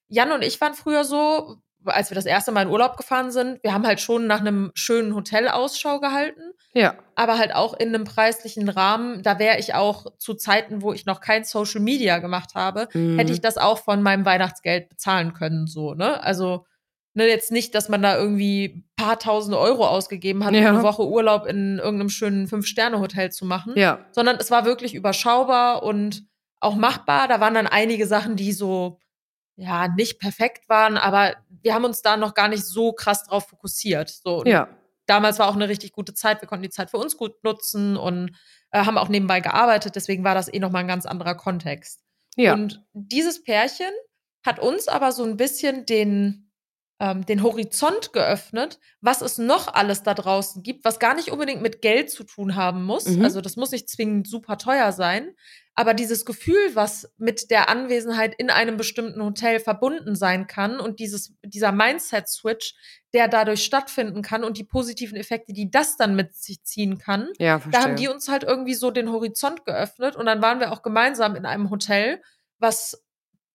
Jan und ich waren früher so, als wir das erste Mal in Urlaub gefahren sind, wir haben halt schon nach einem schönen Hotel Ausschau gehalten, Ja. aber halt auch in einem preislichen Rahmen. Da wäre ich auch zu Zeiten, wo ich noch kein Social Media gemacht habe, Mhm. hätte ich das auch von meinem Weihnachtsgeld bezahlen können, so, ne? Also, ne, jetzt nicht, dass man da irgendwie paar tausend Euro ausgegeben hat, Ja. um eine Woche Urlaub in irgendeinem schönen Fünf-Sterne-Hotel zu machen, Ja. sondern es war wirklich überschaubar und auch machbar. Da waren dann einige Sachen, die so, ja, nicht perfekt waren, aber wir haben uns da noch gar nicht so krass drauf fokussiert. So, Ja. damals war auch eine richtig gute Zeit. Wir konnten die Zeit für uns gut nutzen und äh, haben auch nebenbei gearbeitet. Deswegen war das eh nochmal ein ganz anderer Kontext. Ja. Und dieses Pärchen hat uns aber so ein bisschen den, ähm, den Horizont geöffnet, was es noch alles da draußen gibt, was gar nicht unbedingt mit Geld zu tun haben muss. Mhm. Also das muss nicht zwingend super teuer sein. Aber dieses Gefühl, was mit der Anwesenheit in einem bestimmten Hotel verbunden sein kann und dieses, dieser Mindset-Switch, der dadurch stattfinden kann und die positiven Effekte, die das dann mit sich ziehen kann, Ja, da haben die uns halt irgendwie so den Horizont geöffnet und dann waren wir auch gemeinsam in einem Hotel, was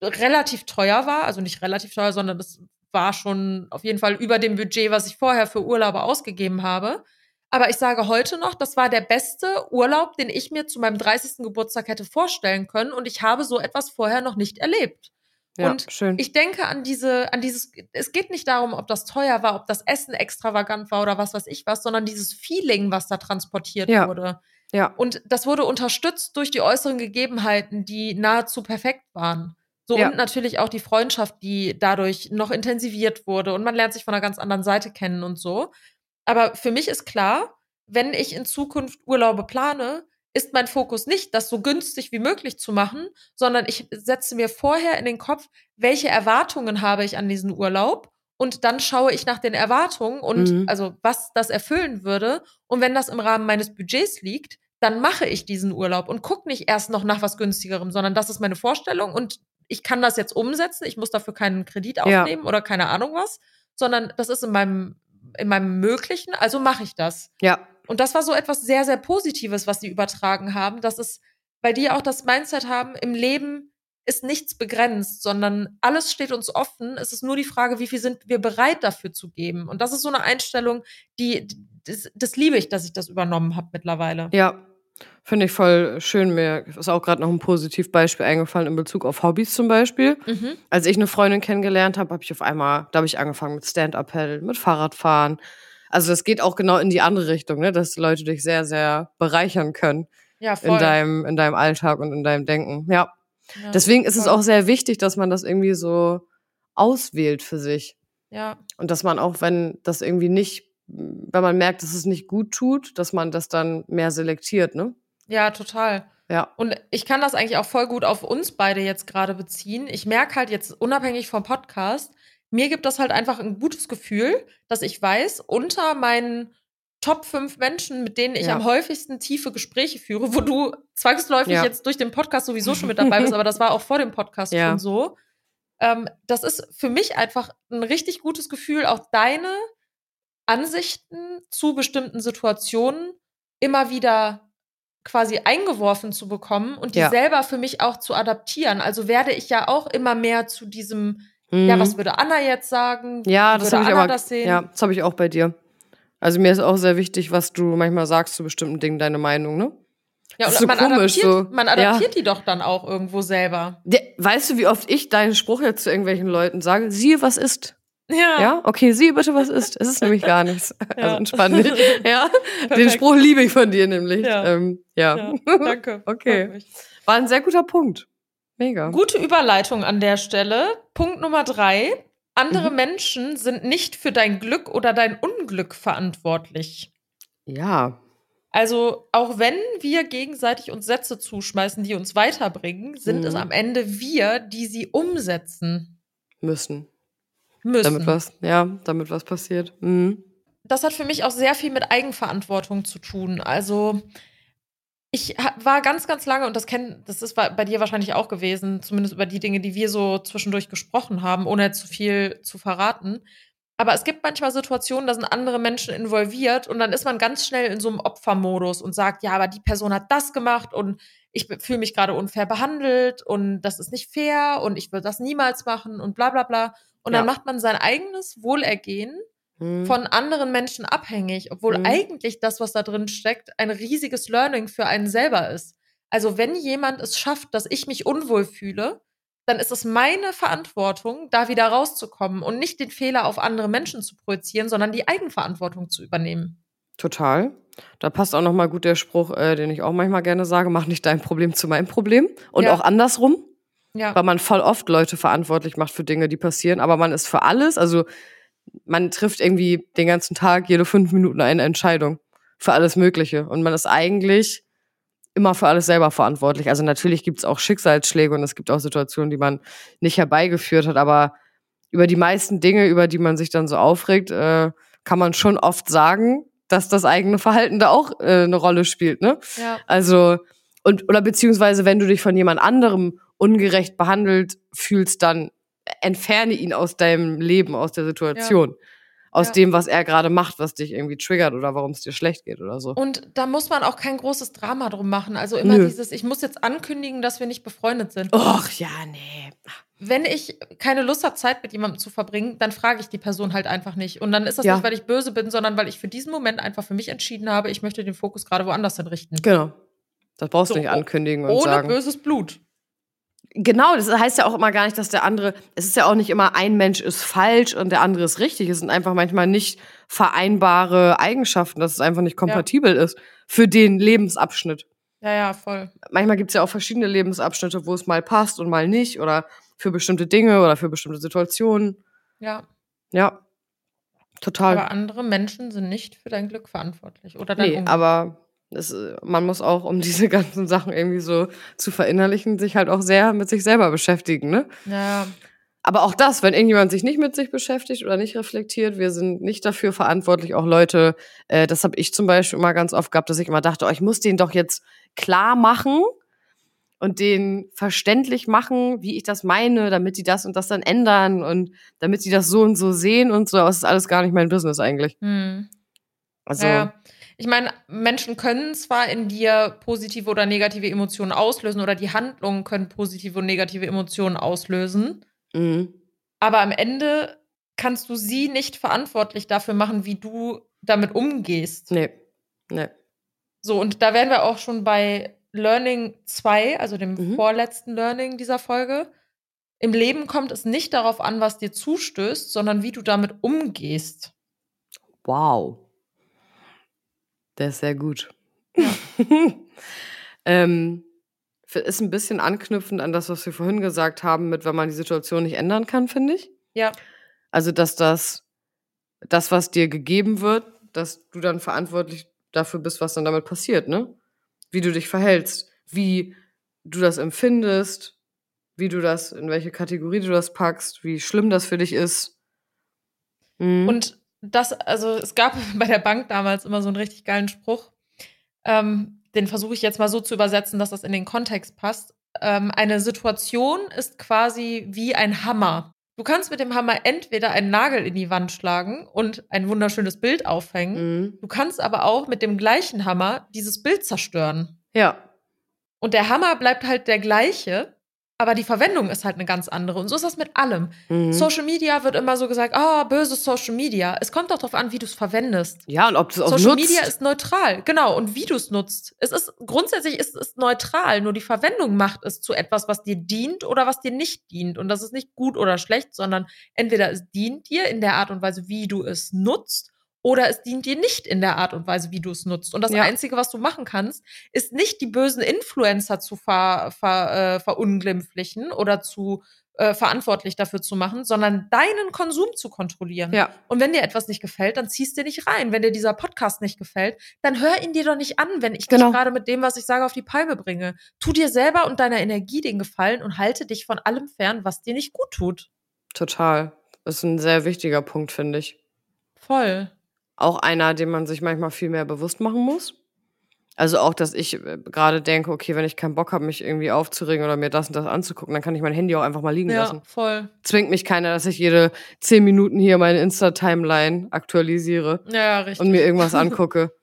relativ teuer war, also nicht relativ teuer, sondern das war schon auf jeden Fall über dem Budget, was ich vorher für Urlaube ausgegeben habe. Aber ich sage heute noch, das war der beste Urlaub, den ich mir zu meinem 30. Geburtstag hätte vorstellen können und ich habe so etwas vorher noch nicht erlebt. Ja, und schön. ich denke an diese, an dieses, es geht nicht darum, ob das teuer war, ob das Essen extravagant war oder was weiß ich was, sondern dieses Feeling, was da transportiert Ja. wurde. ja. Und das wurde unterstützt durch die äußeren Gegebenheiten, die nahezu perfekt waren. So Ja. und natürlich auch die Freundschaft, die dadurch noch intensiviert wurde und man lernt sich von einer ganz anderen Seite kennen und so. Aber für mich ist klar, wenn ich in Zukunft Urlaube plane, ist mein Fokus nicht, das so günstig wie möglich zu machen, sondern ich setze mir vorher in den Kopf, welche Erwartungen habe ich an diesen Urlaub und dann schaue ich nach den Erwartungen und Mhm. also was das erfüllen würde und wenn das im Rahmen meines Budgets liegt, dann mache ich diesen Urlaub und gucke nicht erst noch nach was günstigerem, sondern das ist meine Vorstellung und ich kann das jetzt umsetzen, ich muss dafür keinen Kredit Ja. aufnehmen oder keine Ahnung was, sondern das ist in meinem in meinem Möglichen, also mache ich das. Ja, Und das war so etwas sehr, sehr Positives, was sie übertragen haben, dass es bei dir auch das Mindset haben, im Leben ist nichts begrenzt, sondern alles steht uns offen. Es ist nur die Frage, wie viel sind wir bereit dafür zu geben. Und das ist so eine Einstellung, die, das, das liebe ich, dass ich das übernommen habe mittlerweile. ja. Finde ich voll schön. Mir ist auch gerade noch ein Positivbeispiel eingefallen in Bezug auf Hobbys zum Beispiel. Mhm. Als ich eine Freundin kennengelernt habe, habe ich auf einmal, da habe ich angefangen mit Stand-Up-Paddle, mit Fahrradfahren. Also das geht auch genau in die andere Richtung, ne? dass Leute dich sehr, sehr bereichern können Ja, in voll. deinem, in deinem Alltag und in deinem Denken. Ja. Ja, Deswegen ist es voll. auch sehr wichtig, dass man das irgendwie so auswählt für sich. Ja, Und dass man auch, wenn das irgendwie nicht, wenn man merkt, dass es nicht gut tut, dass man das dann mehr selektiert, ne? ja, total. Ja. Und ich kann das eigentlich auch voll gut auf uns beide jetzt gerade beziehen. Ich merke halt jetzt unabhängig vom Podcast, mir gibt das halt einfach ein gutes Gefühl, dass ich weiß, unter meinen Top 5 Menschen, mit denen ich Ja. am häufigsten tiefe Gespräche führe, wo du zwangsläufig Ja. jetzt durch den Podcast sowieso schon mit dabei bist, aber das war auch vor dem Podcast [laughs] Ja. schon so. Ähm, das ist für mich einfach ein richtig gutes Gefühl, auch deine Ansichten zu bestimmten Situationen immer wieder quasi eingeworfen zu bekommen und die Ja. selber für mich auch zu adaptieren. Also werde ich ja auch immer mehr zu diesem, Mhm. ja, was würde Anna jetzt sagen? Ja, Wie das habe ich aber. das sehen? Ja, das habe ich auch bei dir. Also mir ist auch sehr wichtig, was du manchmal sagst zu bestimmten Dingen, deine Meinung, ne? Ja, und so man, komisch, adaptiert, so. man adaptiert die doch dann auch irgendwo selber. Weißt du, wie oft ich deinen Spruch jetzt zu irgendwelchen Leuten sage? Siehe, was ist. Ja. Ja? Okay, siehe bitte, was ist. Es ist nämlich gar nichts. [laughs] Ja. Also entspann dich. [laughs] Ja? Den. Spruch liebe ich von dir nämlich. Ja. Ähm, ja. Ja, danke. [laughs] Okay. War ein sehr guter Punkt. Mega. Gute Überleitung an der Stelle. Punkt Nummer drei. Andere Mhm. Menschen sind nicht für dein Glück oder dein Unglück verantwortlich. Ja. Also, auch wenn wir gegenseitig uns Sätze zuschmeißen, die uns weiterbringen, sind Mhm. es am Ende wir, die sie umsetzen Müssen. Müssen. Damit was, ja, damit was passiert. Mhm. das hat für mich auch sehr viel mit Eigenverantwortung zu tun. Also ich war ganz, ganz lange, und das kenn, das ist bei bei dir wahrscheinlich auch gewesen, zumindest über die Dinge, die wir so zwischendurch gesprochen haben, ohne zu viel zu verraten. Aber es gibt manchmal Situationen, da sind andere Menschen involviert und dann ist man ganz schnell in so einem Opfermodus und sagt, ja, aber die Person hat das gemacht und ich fühle mich gerade unfair behandelt und das ist nicht fair und ich würde das niemals machen und bla bla bla. Und dann Ja. macht man sein eigenes Wohlergehen Mhm. von anderen Menschen abhängig, obwohl Mhm. eigentlich das, was da drin steckt, ein riesiges Learning für einen selber ist. Also wenn jemand es schafft, dass ich mich unwohl fühle, dann ist es meine Verantwortung, da wieder rauszukommen und nicht den Fehler auf andere Menschen zu projizieren, sondern die Eigenverantwortung zu übernehmen. Total. Da passt auch noch mal gut der Spruch, äh, den ich auch manchmal gerne sage: Mach nicht dein Problem zu meinem Problem. Und Ja. auch andersrum, Ja. weil man voll oft Leute verantwortlich macht für Dinge, die passieren, aber man ist für alles, also man trifft irgendwie den ganzen Tag jede fünf Minuten eine Entscheidung für alles Mögliche und man ist eigentlich immer für alles selber verantwortlich. Also natürlich gibt es auch Schicksalsschläge und es gibt auch Situationen, die man nicht herbeigeführt hat, aber über die meisten Dinge, über die man sich dann so aufregt, äh, kann man schon oft sagen, dass das eigene Verhalten da auch äh, eine Rolle spielt, ne? Ja. Also, und, oder beziehungsweise, wenn du dich von jemand anderem ungerecht behandelt fühlst, dann entferne ihn aus deinem Leben, aus der Situation. Aus Ja. dem, was er gerade macht, was dich irgendwie triggert oder warum es dir schlecht geht oder so. Und da muss man auch kein großes Drama drum machen. Also immer Nö. dieses, ich muss jetzt ankündigen, dass wir nicht befreundet sind. Och, ja, nee. wenn ich keine Lust habe, Zeit mit jemandem zu verbringen, dann frage ich die Person halt einfach nicht. Und dann ist das Ja. nicht, weil ich böse bin, sondern weil ich für diesen Moment einfach für mich entschieden habe, ich möchte den Fokus gerade woanders hin richten. Genau. Das brauchst So, du nicht oh- ankündigen und Ohne sagen. böses Blut. Genau, das heißt ja auch immer gar nicht, dass der andere, es ist ja auch nicht immer, ein Mensch ist falsch und der andere ist richtig. Es sind einfach manchmal nicht vereinbare Eigenschaften, dass es einfach nicht kompatibel ja. ist für den Lebensabschnitt. Ja, ja, voll. Manchmal gibt es ja auch verschiedene Lebensabschnitte, wo es mal passt und mal nicht oder für bestimmte Dinge oder für bestimmte Situationen. Ja. Ja. Total. Aber andere Menschen sind nicht für dein Glück verantwortlich oder dein Nee, Unglück. aber es, man muss auch, um [laughs] diese ganzen Sachen irgendwie so zu verinnerlichen, sich halt auch sehr mit sich selber beschäftigen, ne? Ja. Aber auch das, wenn irgendjemand sich nicht mit sich beschäftigt oder nicht reflektiert, wir sind nicht dafür verantwortlich, auch Leute, äh, das habe ich zum Beispiel immer ganz oft gehabt, dass ich immer dachte, oh, ich muss den doch jetzt klar machen und den verständlich machen, wie ich das meine, damit die das und das dann ändern und damit die das so und so sehen und so. Aber es ist alles gar nicht mein Business eigentlich. Hm. Also. Ja. Ich meine, Menschen können zwar in dir positive oder negative Emotionen auslösen oder die Handlungen können positive und negative Emotionen auslösen. Mhm. Aber am Ende kannst du sie nicht verantwortlich dafür machen, wie du damit umgehst. Nee. Nee. So, und da wären wir auch schon bei Learning 2, also dem mhm. vorletzten Learning dieser Folge. Im Leben kommt es nicht darauf an, was dir zustößt, sondern wie du damit umgehst. Wow. Der ist sehr gut. Ja. [laughs] ähm, ist ein bisschen anknüpfend an das, was wir vorhin gesagt haben, mit wenn man die Situation nicht ändern kann, finde ich. Ja. Also, dass das, das, was dir gegeben wird, dass du dann verantwortlich dafür bist, was dann damit passiert, ne? Wie du dich verhältst, wie du das empfindest, wie du das, in welche Kategorie du das packst, wie schlimm das für dich ist. Mhm. Und das, also es gab [laughs] bei der Bank damals immer so einen richtig geilen Spruch. Ähm, den versuche ich jetzt mal so zu übersetzen, dass das in den Kontext passt. Ähm, eine Situation ist quasi wie ein Hammer. Du kannst mit dem Hammer entweder einen Nagel in die Wand schlagen und ein wunderschönes Bild aufhängen. Mhm. Du kannst aber auch mit dem gleichen Hammer dieses Bild zerstören. Ja. Und der Hammer bleibt halt der gleiche, aber die Verwendung ist halt eine ganz andere. Und so ist das mit allem. Mhm. Social Media wird immer so gesagt, ah, oh, böse Social Media. Es kommt doch darauf an, wie du es verwendest. Ja, und ob du es auch Social nutzt. Media ist neutral, genau. Und wie du es nutzt. Es ist grundsätzlich ist es neutral. Nur die Verwendung macht es zu etwas, was dir dient oder was dir nicht dient. Und das ist nicht gut oder schlecht, sondern entweder es dient dir in der Art und Weise, wie du es nutzt, oder es dient dir nicht in der Art und Weise, wie du es nutzt. Und das ja. Einzige, was du machen kannst, ist nicht die bösen Influencer zu ver, ver, äh, verunglimpflichen oder zu äh, verantwortlich dafür zu machen, sondern deinen Konsum zu kontrollieren. Ja. Und wenn dir etwas nicht gefällt, dann ziehst du nicht rein. Wenn dir dieser Podcast nicht gefällt, dann hör ihn dir doch nicht an, wenn ich genau. dich gerade mit dem, was ich sage, auf die Palme bringe. Tu dir selber und deiner Energie den Gefallen und halte dich von allem fern, was dir nicht gut tut. Total. Das ist ein sehr wichtiger Punkt, finde ich. Voll auch einer, den man sich manchmal viel mehr bewusst machen muss. Also auch, dass ich äh, gerade denke, okay, wenn ich keinen Bock habe, mich irgendwie aufzuregen oder mir das und das anzugucken, dann kann ich mein Handy auch einfach mal liegen ja, lassen. Ja, voll. Zwingt mich keiner, dass ich jede zehn Minuten hier meine Insta-Timeline aktualisiere. Ja, richtig. Und mir irgendwas angucke. [laughs]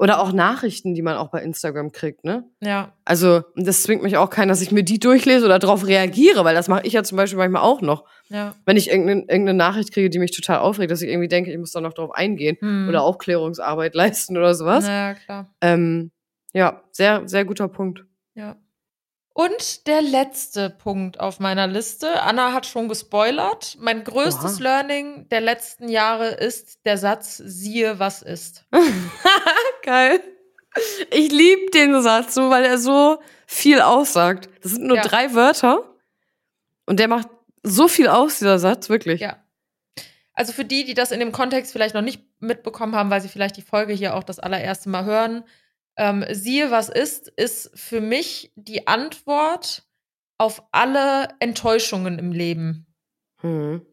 Oder auch Nachrichten, die man auch bei Instagram kriegt, ne? Ja. Also, das zwingt mich auch keiner, dass ich mir die durchlese oder darauf reagiere, weil das mache ich ja zum Beispiel manchmal auch noch. Ja. Wenn ich irgendeine, irgendeine Nachricht kriege, die mich total aufregt, dass ich irgendwie denke, ich muss da noch drauf eingehen hm. oder Aufklärungsarbeit [laughs] leisten oder sowas. Ja, klar. Ähm, ja, sehr, sehr guter Punkt. Ja. Und der letzte Punkt auf meiner Liste, Anna hat schon gespoilert. Mein größtes Oha. Learning der letzten Jahre ist der Satz, siehe, was ist. [laughs] Geil. Ich liebe den Satz so, weil er so viel aussagt. Das sind nur ja. drei Wörter und der macht so viel aus, dieser Satz, wirklich. Ja. Also für die, die das in dem Kontext vielleicht noch nicht mitbekommen haben, weil sie vielleicht die Folge hier auch das allererste Mal hören, ähm, siehe, was ist, ist für mich die Antwort auf alle Enttäuschungen im Leben. Mhm.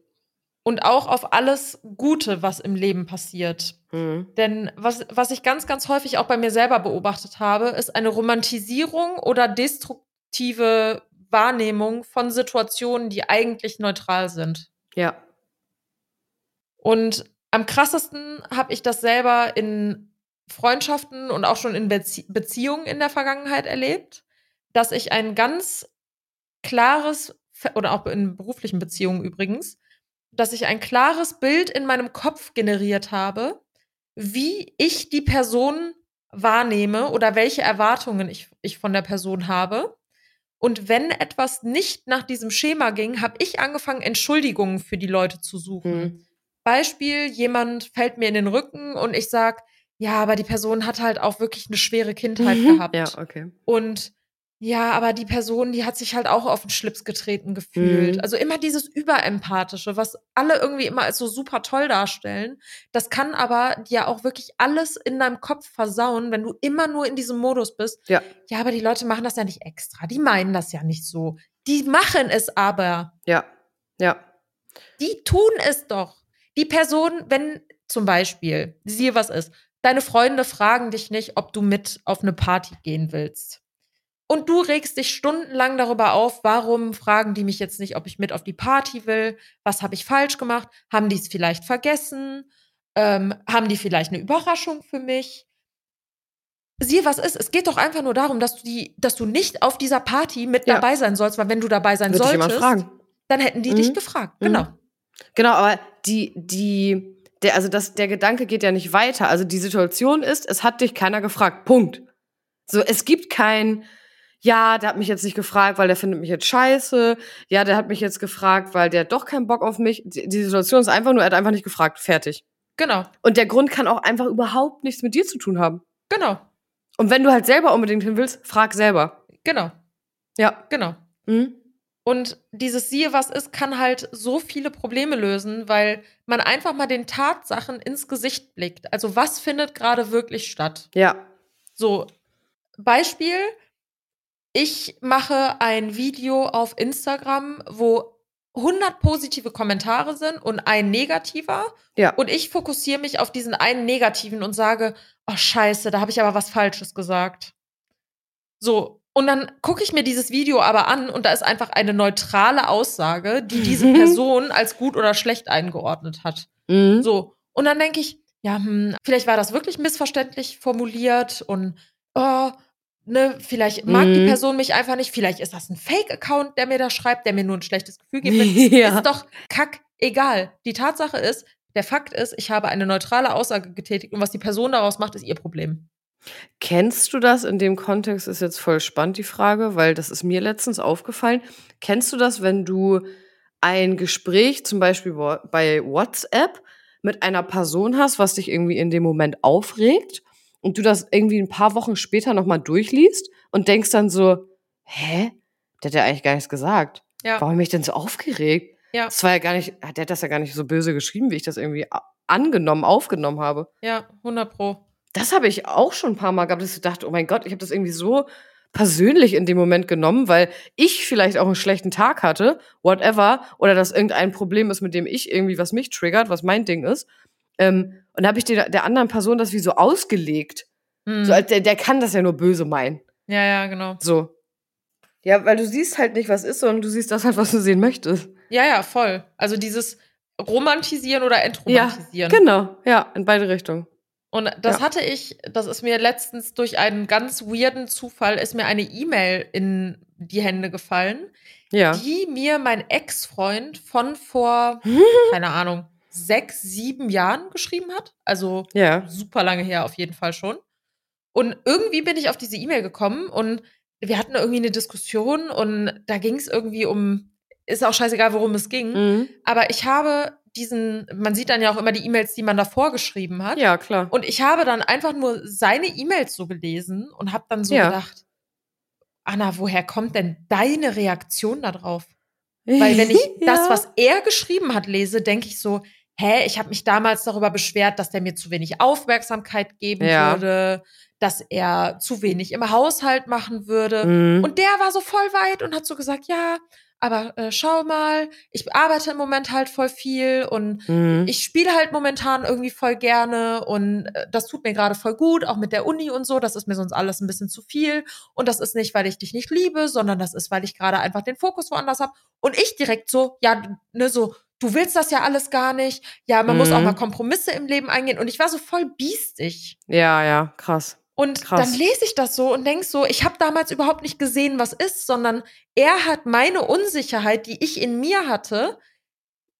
Und auch auf alles Gute, was im Leben passiert. Mhm. Denn was, was ich ganz, ganz häufig auch bei mir selber beobachtet habe, ist eine Romantisierung oder destruktive Wahrnehmung von Situationen, die eigentlich neutral sind. Ja. Und am krassesten habe ich das selber in Freundschaften und auch schon in Bezie Beziehungen in der Vergangenheit erlebt, dass ich ein ganz klares, oder auch in beruflichen Beziehungen übrigens, dass ich ein klares Bild in meinem Kopf generiert habe, wie ich die Person wahrnehme oder welche Erwartungen ich, ich von der Person habe. Und wenn etwas nicht nach diesem Schema ging, habe ich angefangen, Entschuldigungen für die Leute zu suchen. Hm. Beispiel, jemand fällt mir in den Rücken und ich sag, ja, aber die Person hat halt auch wirklich eine schwere Kindheit gehabt. Ja, okay. Und ja, aber die Person, die hat sich halt auch auf den Schlips getreten gefühlt. Mhm. Also immer dieses Überempathische, was alle irgendwie immer als so super toll darstellen. Das kann aber dir auch wirklich alles in deinem Kopf versauen, wenn du immer nur in diesem Modus bist. Ja. Ja, aber die Leute machen das ja nicht extra. Die meinen das ja nicht so. Die machen es aber. Ja. Ja. Die tun es doch. Die Person, wenn zum Beispiel, siehe was ist, deine Freunde fragen dich nicht, ob du mit auf eine Party gehen willst. Und du regst dich stundenlang darüber auf, warum fragen die mich jetzt nicht, ob ich mit auf die Party will? Was habe ich falsch gemacht? Haben die es vielleicht vergessen? Ähm, haben die vielleicht eine Überraschung für mich? Siehe, was ist. Es geht doch einfach nur darum, dass du die, dass du nicht auf dieser Party mit Ja. dabei sein sollst, weil wenn du dabei sein jemand solltest, dann hätten die Mhm. dich gefragt. Mhm. Genau. Genau, aber die, die, der, also das, der Gedanke geht ja nicht weiter. Also die Situation ist, es hat dich keiner gefragt. Punkt. So, es gibt kein, ja, der hat mich jetzt nicht gefragt, weil der findet mich jetzt scheiße. Ja, der hat mich jetzt gefragt, weil der hat doch keinen Bock auf mich. Die, die Situation ist einfach nur, er hat einfach nicht gefragt. Fertig. Genau. Und der Grund kann auch einfach überhaupt nichts mit dir zu tun haben. Genau. Und wenn du halt selber unbedingt hin willst, frag selber. Genau. Ja. Genau. Mhm. Und dieses Siehe, was ist, kann halt so viele Probleme lösen, weil man einfach mal den Tatsachen ins Gesicht blickt. Also was findet gerade wirklich statt? Ja. So, Beispiel, ich mache ein Video auf Instagram, wo 100 positive Kommentare sind und ein negativer. Ja. Und ich fokussiere mich auf diesen einen negativen und sage, oh scheiße, da habe ich aber was Falsches gesagt. So, und dann gucke ich mir dieses Video aber an und da ist einfach eine neutrale Aussage, die diese Person als gut oder schlecht eingeordnet hat. Mhm. So, und dann denke ich, ja, hm, vielleicht war das wirklich missverständlich formuliert und oh, ne, vielleicht mag die Mhm. Person mich einfach nicht, vielleicht ist das ein Fake-Account, der mir da schreibt, der mir nur ein schlechtes Gefühl gibt. [laughs] Ja. Ist doch kack egal. Die Tatsache ist, der Fakt ist, ich habe eine neutrale Aussage getätigt und was die Person daraus macht, ist ihr Problem. Kennst du das in dem Kontext? Ist jetzt voll spannend die Frage, weil das ist mir letztens aufgefallen. Kennst du das, wenn du ein Gespräch zum Beispiel bei WhatsApp mit einer Person hast, was dich irgendwie in dem Moment aufregt und du das irgendwie ein paar Wochen später nochmal durchliest und denkst dann so, hä? Der hat ja eigentlich gar nichts gesagt. Ja. Warum bin ich denn so aufgeregt? Ja. Das war ja gar nicht, der hat das ja gar nicht so böse geschrieben, wie ich das irgendwie angenommen, aufgenommen habe Ja, 100 Pro. Das habe ich auch schon ein paar Mal gehabt, dass ich dachte, oh mein Gott, ich habe das irgendwie so persönlich in dem Moment genommen, weil ich vielleicht auch einen schlechten Tag hatte, whatever, oder dass irgendein Problem ist, mit dem ich irgendwie, was mich triggert, was mein Ding ist. Ähm, und da habe ich der, der anderen Person das wie so ausgelegt. Hm. So, als der, der kann das ja nur böse meinen. ja, ja, genau. So. Ja, weil du siehst halt nicht, was ist, sondern du siehst das halt, was du sehen möchtest. Ja, ja, voll. Also dieses Romantisieren oder Entromantisieren. Genau, ja, in beide Richtungen. Und das Ja. hatte ich, das ist mir letztens durch einen ganz weirden Zufall, ist mir eine E-Mail in die Hände gefallen, Ja. die mir mein Ex-Freund von vor, [laughs] keine Ahnung, sechs, sieben Jahren geschrieben hat. Also Ja. super lange her auf jeden Fall schon. Und irgendwie bin ich auf diese E-Mail gekommen und wir hatten irgendwie eine Diskussion und da ging es irgendwie um, ist auch scheißegal, worum es ging. Mhm. Aber ich habe diesen, man sieht dann ja auch immer die E-Mails, die man davor geschrieben hat. Ja, klar. Und ich habe dann einfach nur seine E-Mails so gelesen und habe dann so Ja. gedacht, Anna, woher kommt denn deine Reaktion darauf? Weil wenn ich [laughs] das, Ja. was er geschrieben hat, lese, denke ich so, hä, ich habe mich damals darüber beschwert, dass der mir zu wenig Aufmerksamkeit geben Ja. würde, dass er zu wenig im Haushalt machen würde. Mhm. Und der war so voll weit und hat so gesagt, ja, aber äh, schau mal, ich arbeite im Moment halt voll viel und Mhm. ich spiele halt momentan irgendwie voll gerne und äh, das tut mir gerade voll gut, auch mit der Uni und so. Das ist mir sonst alles ein bisschen zu viel. Und das ist nicht, weil ich dich nicht liebe, sondern das ist, weil ich gerade einfach den Fokus woanders habe. Und ich direkt so, ja, ne, so, du willst das ja alles gar nicht. Ja, man muss auch Mhm. mal Kompromisse im Leben eingehen. Und ich war so voll biestig. Ja, ja, krass. Und Krass. dann lese ich das so und denk so, ich habe damals überhaupt nicht gesehen, was ist, sondern er hat meine Unsicherheit, die ich in mir hatte,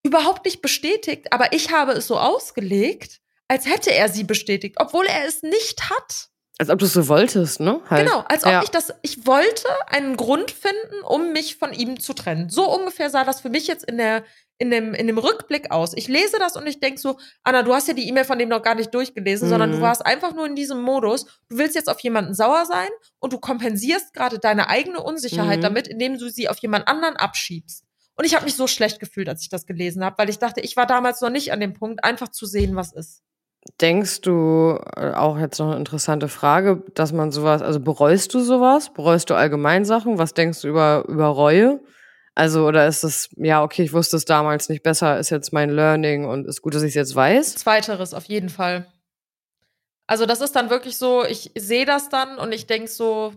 überhaupt nicht bestätigt, aber ich habe es so ausgelegt, als hätte er sie bestätigt, obwohl er es nicht hat. Als ob du es so wolltest, ne? Halt. Genau, als ob ja. ich das, ich wollte einen Grund finden, um mich von ihm zu trennen. So ungefähr sah das für mich jetzt in der, in dem, in dem Rückblick aus. Ich lese das und ich denk so, Anna, du hast ja die E-Mail von dem noch gar nicht durchgelesen, sondern du Mhm. warst einfach nur in diesem Modus. Du willst jetzt auf jemanden sauer sein und du kompensierst gerade deine eigene Unsicherheit Mhm. damit, indem du sie auf jemand anderen abschiebst. Und ich habe mich so schlecht gefühlt, als ich das gelesen habe, weil ich dachte, ich war damals noch nicht an dem Punkt, einfach zu sehen, was ist. Denkst du, äh, auch jetzt noch eine interessante Frage, dass man sowas, also bereust du sowas? Bereust du allgemein Sachen? Was denkst du über, über Reue? Also, oder ist es, ja, okay, ich wusste es damals nicht besser, ist jetzt mein Learning und ist gut, dass ich es jetzt weiß? Zweiteres auf jeden Fall. Also das ist dann wirklich so, ich sehe das dann und ich denke so,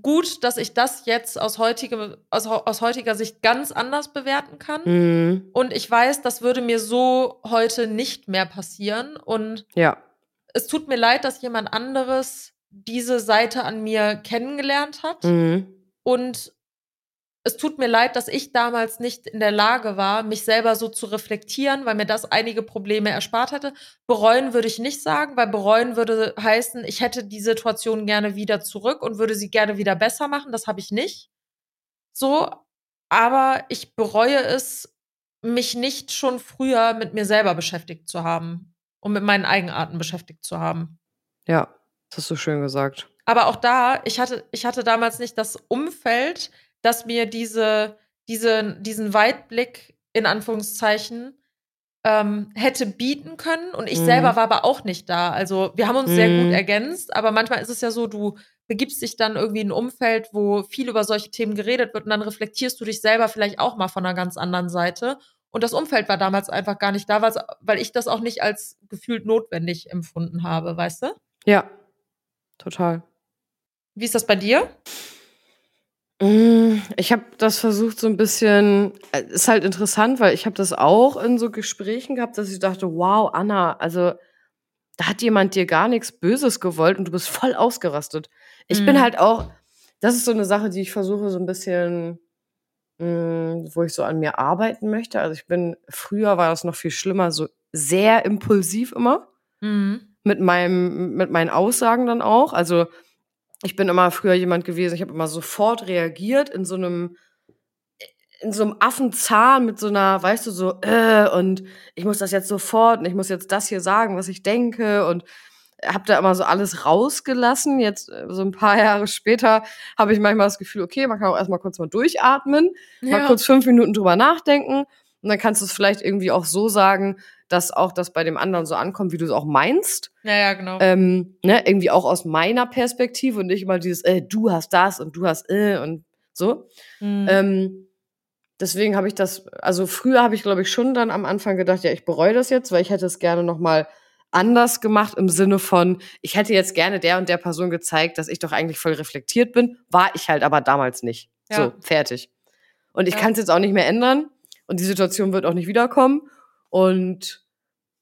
gut, dass ich das jetzt aus, heutige, aus, aus heutiger Sicht ganz anders bewerten kann. Mhm. Und ich weiß, das würde mir so heute nicht mehr passieren. Und Ja. es tut mir leid, dass jemand anderes diese Seite an mir kennengelernt hat. Mhm. Und es tut mir leid, dass ich damals nicht in der Lage war, mich selber so zu reflektieren, weil mir das einige Probleme erspart hätte. Bereuen würde ich nicht sagen, weil bereuen würde heißen, ich hätte die Situation gerne wieder zurück und würde sie gerne wieder besser machen. Das habe ich nicht. So, aber ich bereue es, mich nicht schon früher mit mir selber beschäftigt zu haben und mit meinen Eigenarten beschäftigt zu haben. Ja, das hast du schön gesagt. Aber auch da, ich hatte, ich hatte damals nicht das Umfeld, das mir diese, diese, diesen Weitblick in Anführungszeichen ähm, hätte bieten können. Und ich Mhm. selber war aber auch nicht da. Also wir haben uns sehr Mhm. gut ergänzt, aber manchmal ist es ja so, du begibst dich dann irgendwie in ein Umfeld, wo viel über solche Themen geredet wird und dann reflektierst du dich selber vielleicht auch mal von einer ganz anderen Seite. Und das Umfeld war damals einfach gar nicht da, weil ich das auch nicht als gefühlt notwendig empfunden habe, weißt du? Ja, total. Wie ist das bei dir? Mm, Ich habe das versucht so ein bisschen, äh, ist halt interessant, weil ich habe das auch in so Gesprächen gehabt, dass ich dachte, wow, Anna, also da hat jemand dir gar nichts Böses gewollt und du bist voll ausgerastet. Ich bin Mhm. halt auch, das ist so eine Sache, die ich versuche so ein bisschen, mh, wo ich so an mir arbeiten möchte. Also ich bin, früher war das noch viel schlimmer, so sehr impulsiv immer Mhm. mit meinem, mit meinen Aussagen dann auch. Also ich bin immer früher jemand gewesen, ich habe immer sofort reagiert in so einem, in so einem Affenzahn mit so einer, weißt du, so, äh, und ich muss das jetzt sofort und ich muss jetzt das hier sagen, was ich denke und habe da immer so alles rausgelassen. Jetzt, äh, so ein paar [laughs] Jahre später, habe ich manchmal das Gefühl, okay, man kann auch erstmal kurz mal durchatmen, mal kurz fünf Minuten drüber nachdenken und dann kannst du es vielleicht irgendwie auch so sagen, dass auch das bei dem anderen so ankommt, wie du es auch meinst. Ja, ja, genau. Ähm, ne, irgendwie auch aus meiner Perspektive und nicht immer dieses, äh, du hast das und du hast äh und so. Mhm. Ähm, deswegen habe ich das, also früher habe ich, glaube ich, schon dann am Anfang gedacht, ja, ich bereue das jetzt, weil ich hätte es gerne noch mal anders gemacht im Sinne von, ich hätte jetzt gerne der und der Person gezeigt, dass ich doch eigentlich voll reflektiert bin, war ich halt aber damals nicht. Ja. So, fertig. Und ich Ja. kann es jetzt auch nicht mehr ändern und die Situation wird auch nicht wiederkommen und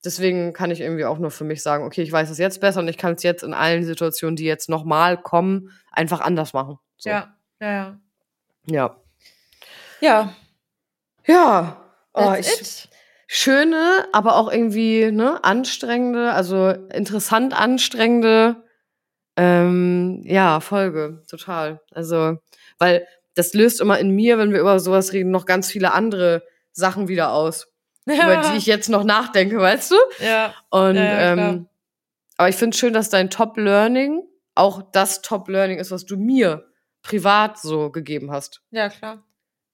deswegen kann ich irgendwie auch nur für mich sagen, okay, ich weiß es jetzt besser und ich kann es jetzt in allen Situationen, die jetzt nochmal kommen, einfach anders machen. So. Ja, ja, ja. Ja. Ja, Ja. Oh, ich, schöne, aber auch irgendwie ne, anstrengende, also interessant anstrengende, ähm, ja, Folge, total. Also, weil das löst immer in mir, wenn wir über sowas reden, noch ganz viele andere Sachen wieder aus, über die [laughs] ich jetzt noch nachdenke, weißt du? ja, Und Ja, ja, ähm, aber ich finde schön, dass dein Top-Learning auch das Top-Learning ist, was du mir privat so gegeben hast. ja, klar.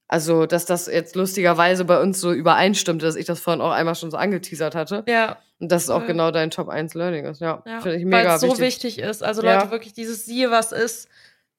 Also, dass das jetzt lustigerweise bei uns so übereinstimmt, dass ich das vorhin auch einmal schon so angeteasert hatte. Ja, Und dass es auch Voll. genau dein Top 1 Learning ist. Ja, ja. finde ich weil mega es so wichtig. wichtig. ist. Also Ja. Leute, wirklich dieses siehe, was ist.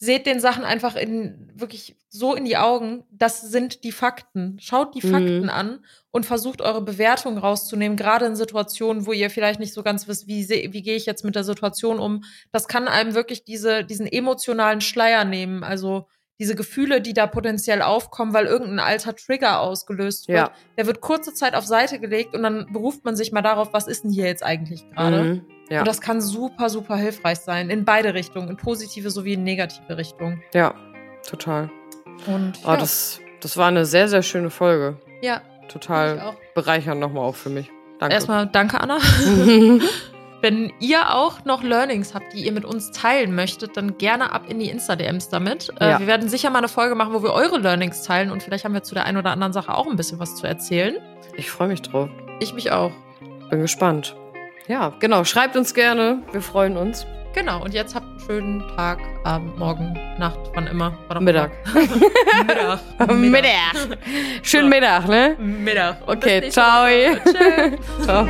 Seht den Sachen einfach in wirklich so in die Augen. Das sind die Fakten. Schaut die Mhm. Fakten an und versucht eure Bewertung rauszunehmen, gerade in Situationen, wo ihr vielleicht nicht so ganz wisst, wie, wie gehe ich jetzt mit der Situation um. Das kann einem wirklich diese, diesen emotionalen Schleier nehmen. Also diese Gefühle, die da potenziell aufkommen, weil irgendein alter Trigger ausgelöst wird, Ja. der wird kurze Zeit auf Seite gelegt und dann beruft man sich mal darauf, was ist denn hier jetzt eigentlich gerade? Mhm. Ja. Und das kann super, super hilfreich sein. In beide Richtungen. In positive sowie in negative Richtung. ja, total. Und Oh, ja. das, das war eine sehr, sehr schöne Folge. ja, Total bereichernd nochmal auch für mich. Danke. Erstmal danke, Anna. [laughs] Wenn ihr auch noch Learnings habt, die ihr mit uns teilen möchtet, dann gerne ab in die Insta-DMs damit. Äh, Ja. wir werden sicher mal eine Folge machen, wo wir eure Learnings teilen und vielleicht haben wir zu der einen oder anderen Sache auch ein bisschen was zu erzählen. Ich freue mich drauf. Ich mich auch. Bin gespannt. Ja, genau. Schreibt uns gerne. Wir freuen uns. Genau, und jetzt habt einen schönen Tag, Abend, Morgen, Nacht, wann immer. Mittag. [laughs] immer. [laughs] Mittag. Mittag. Schönen Mittag, ne? Mittag. Und Okay, ciao. [laughs] Ciao.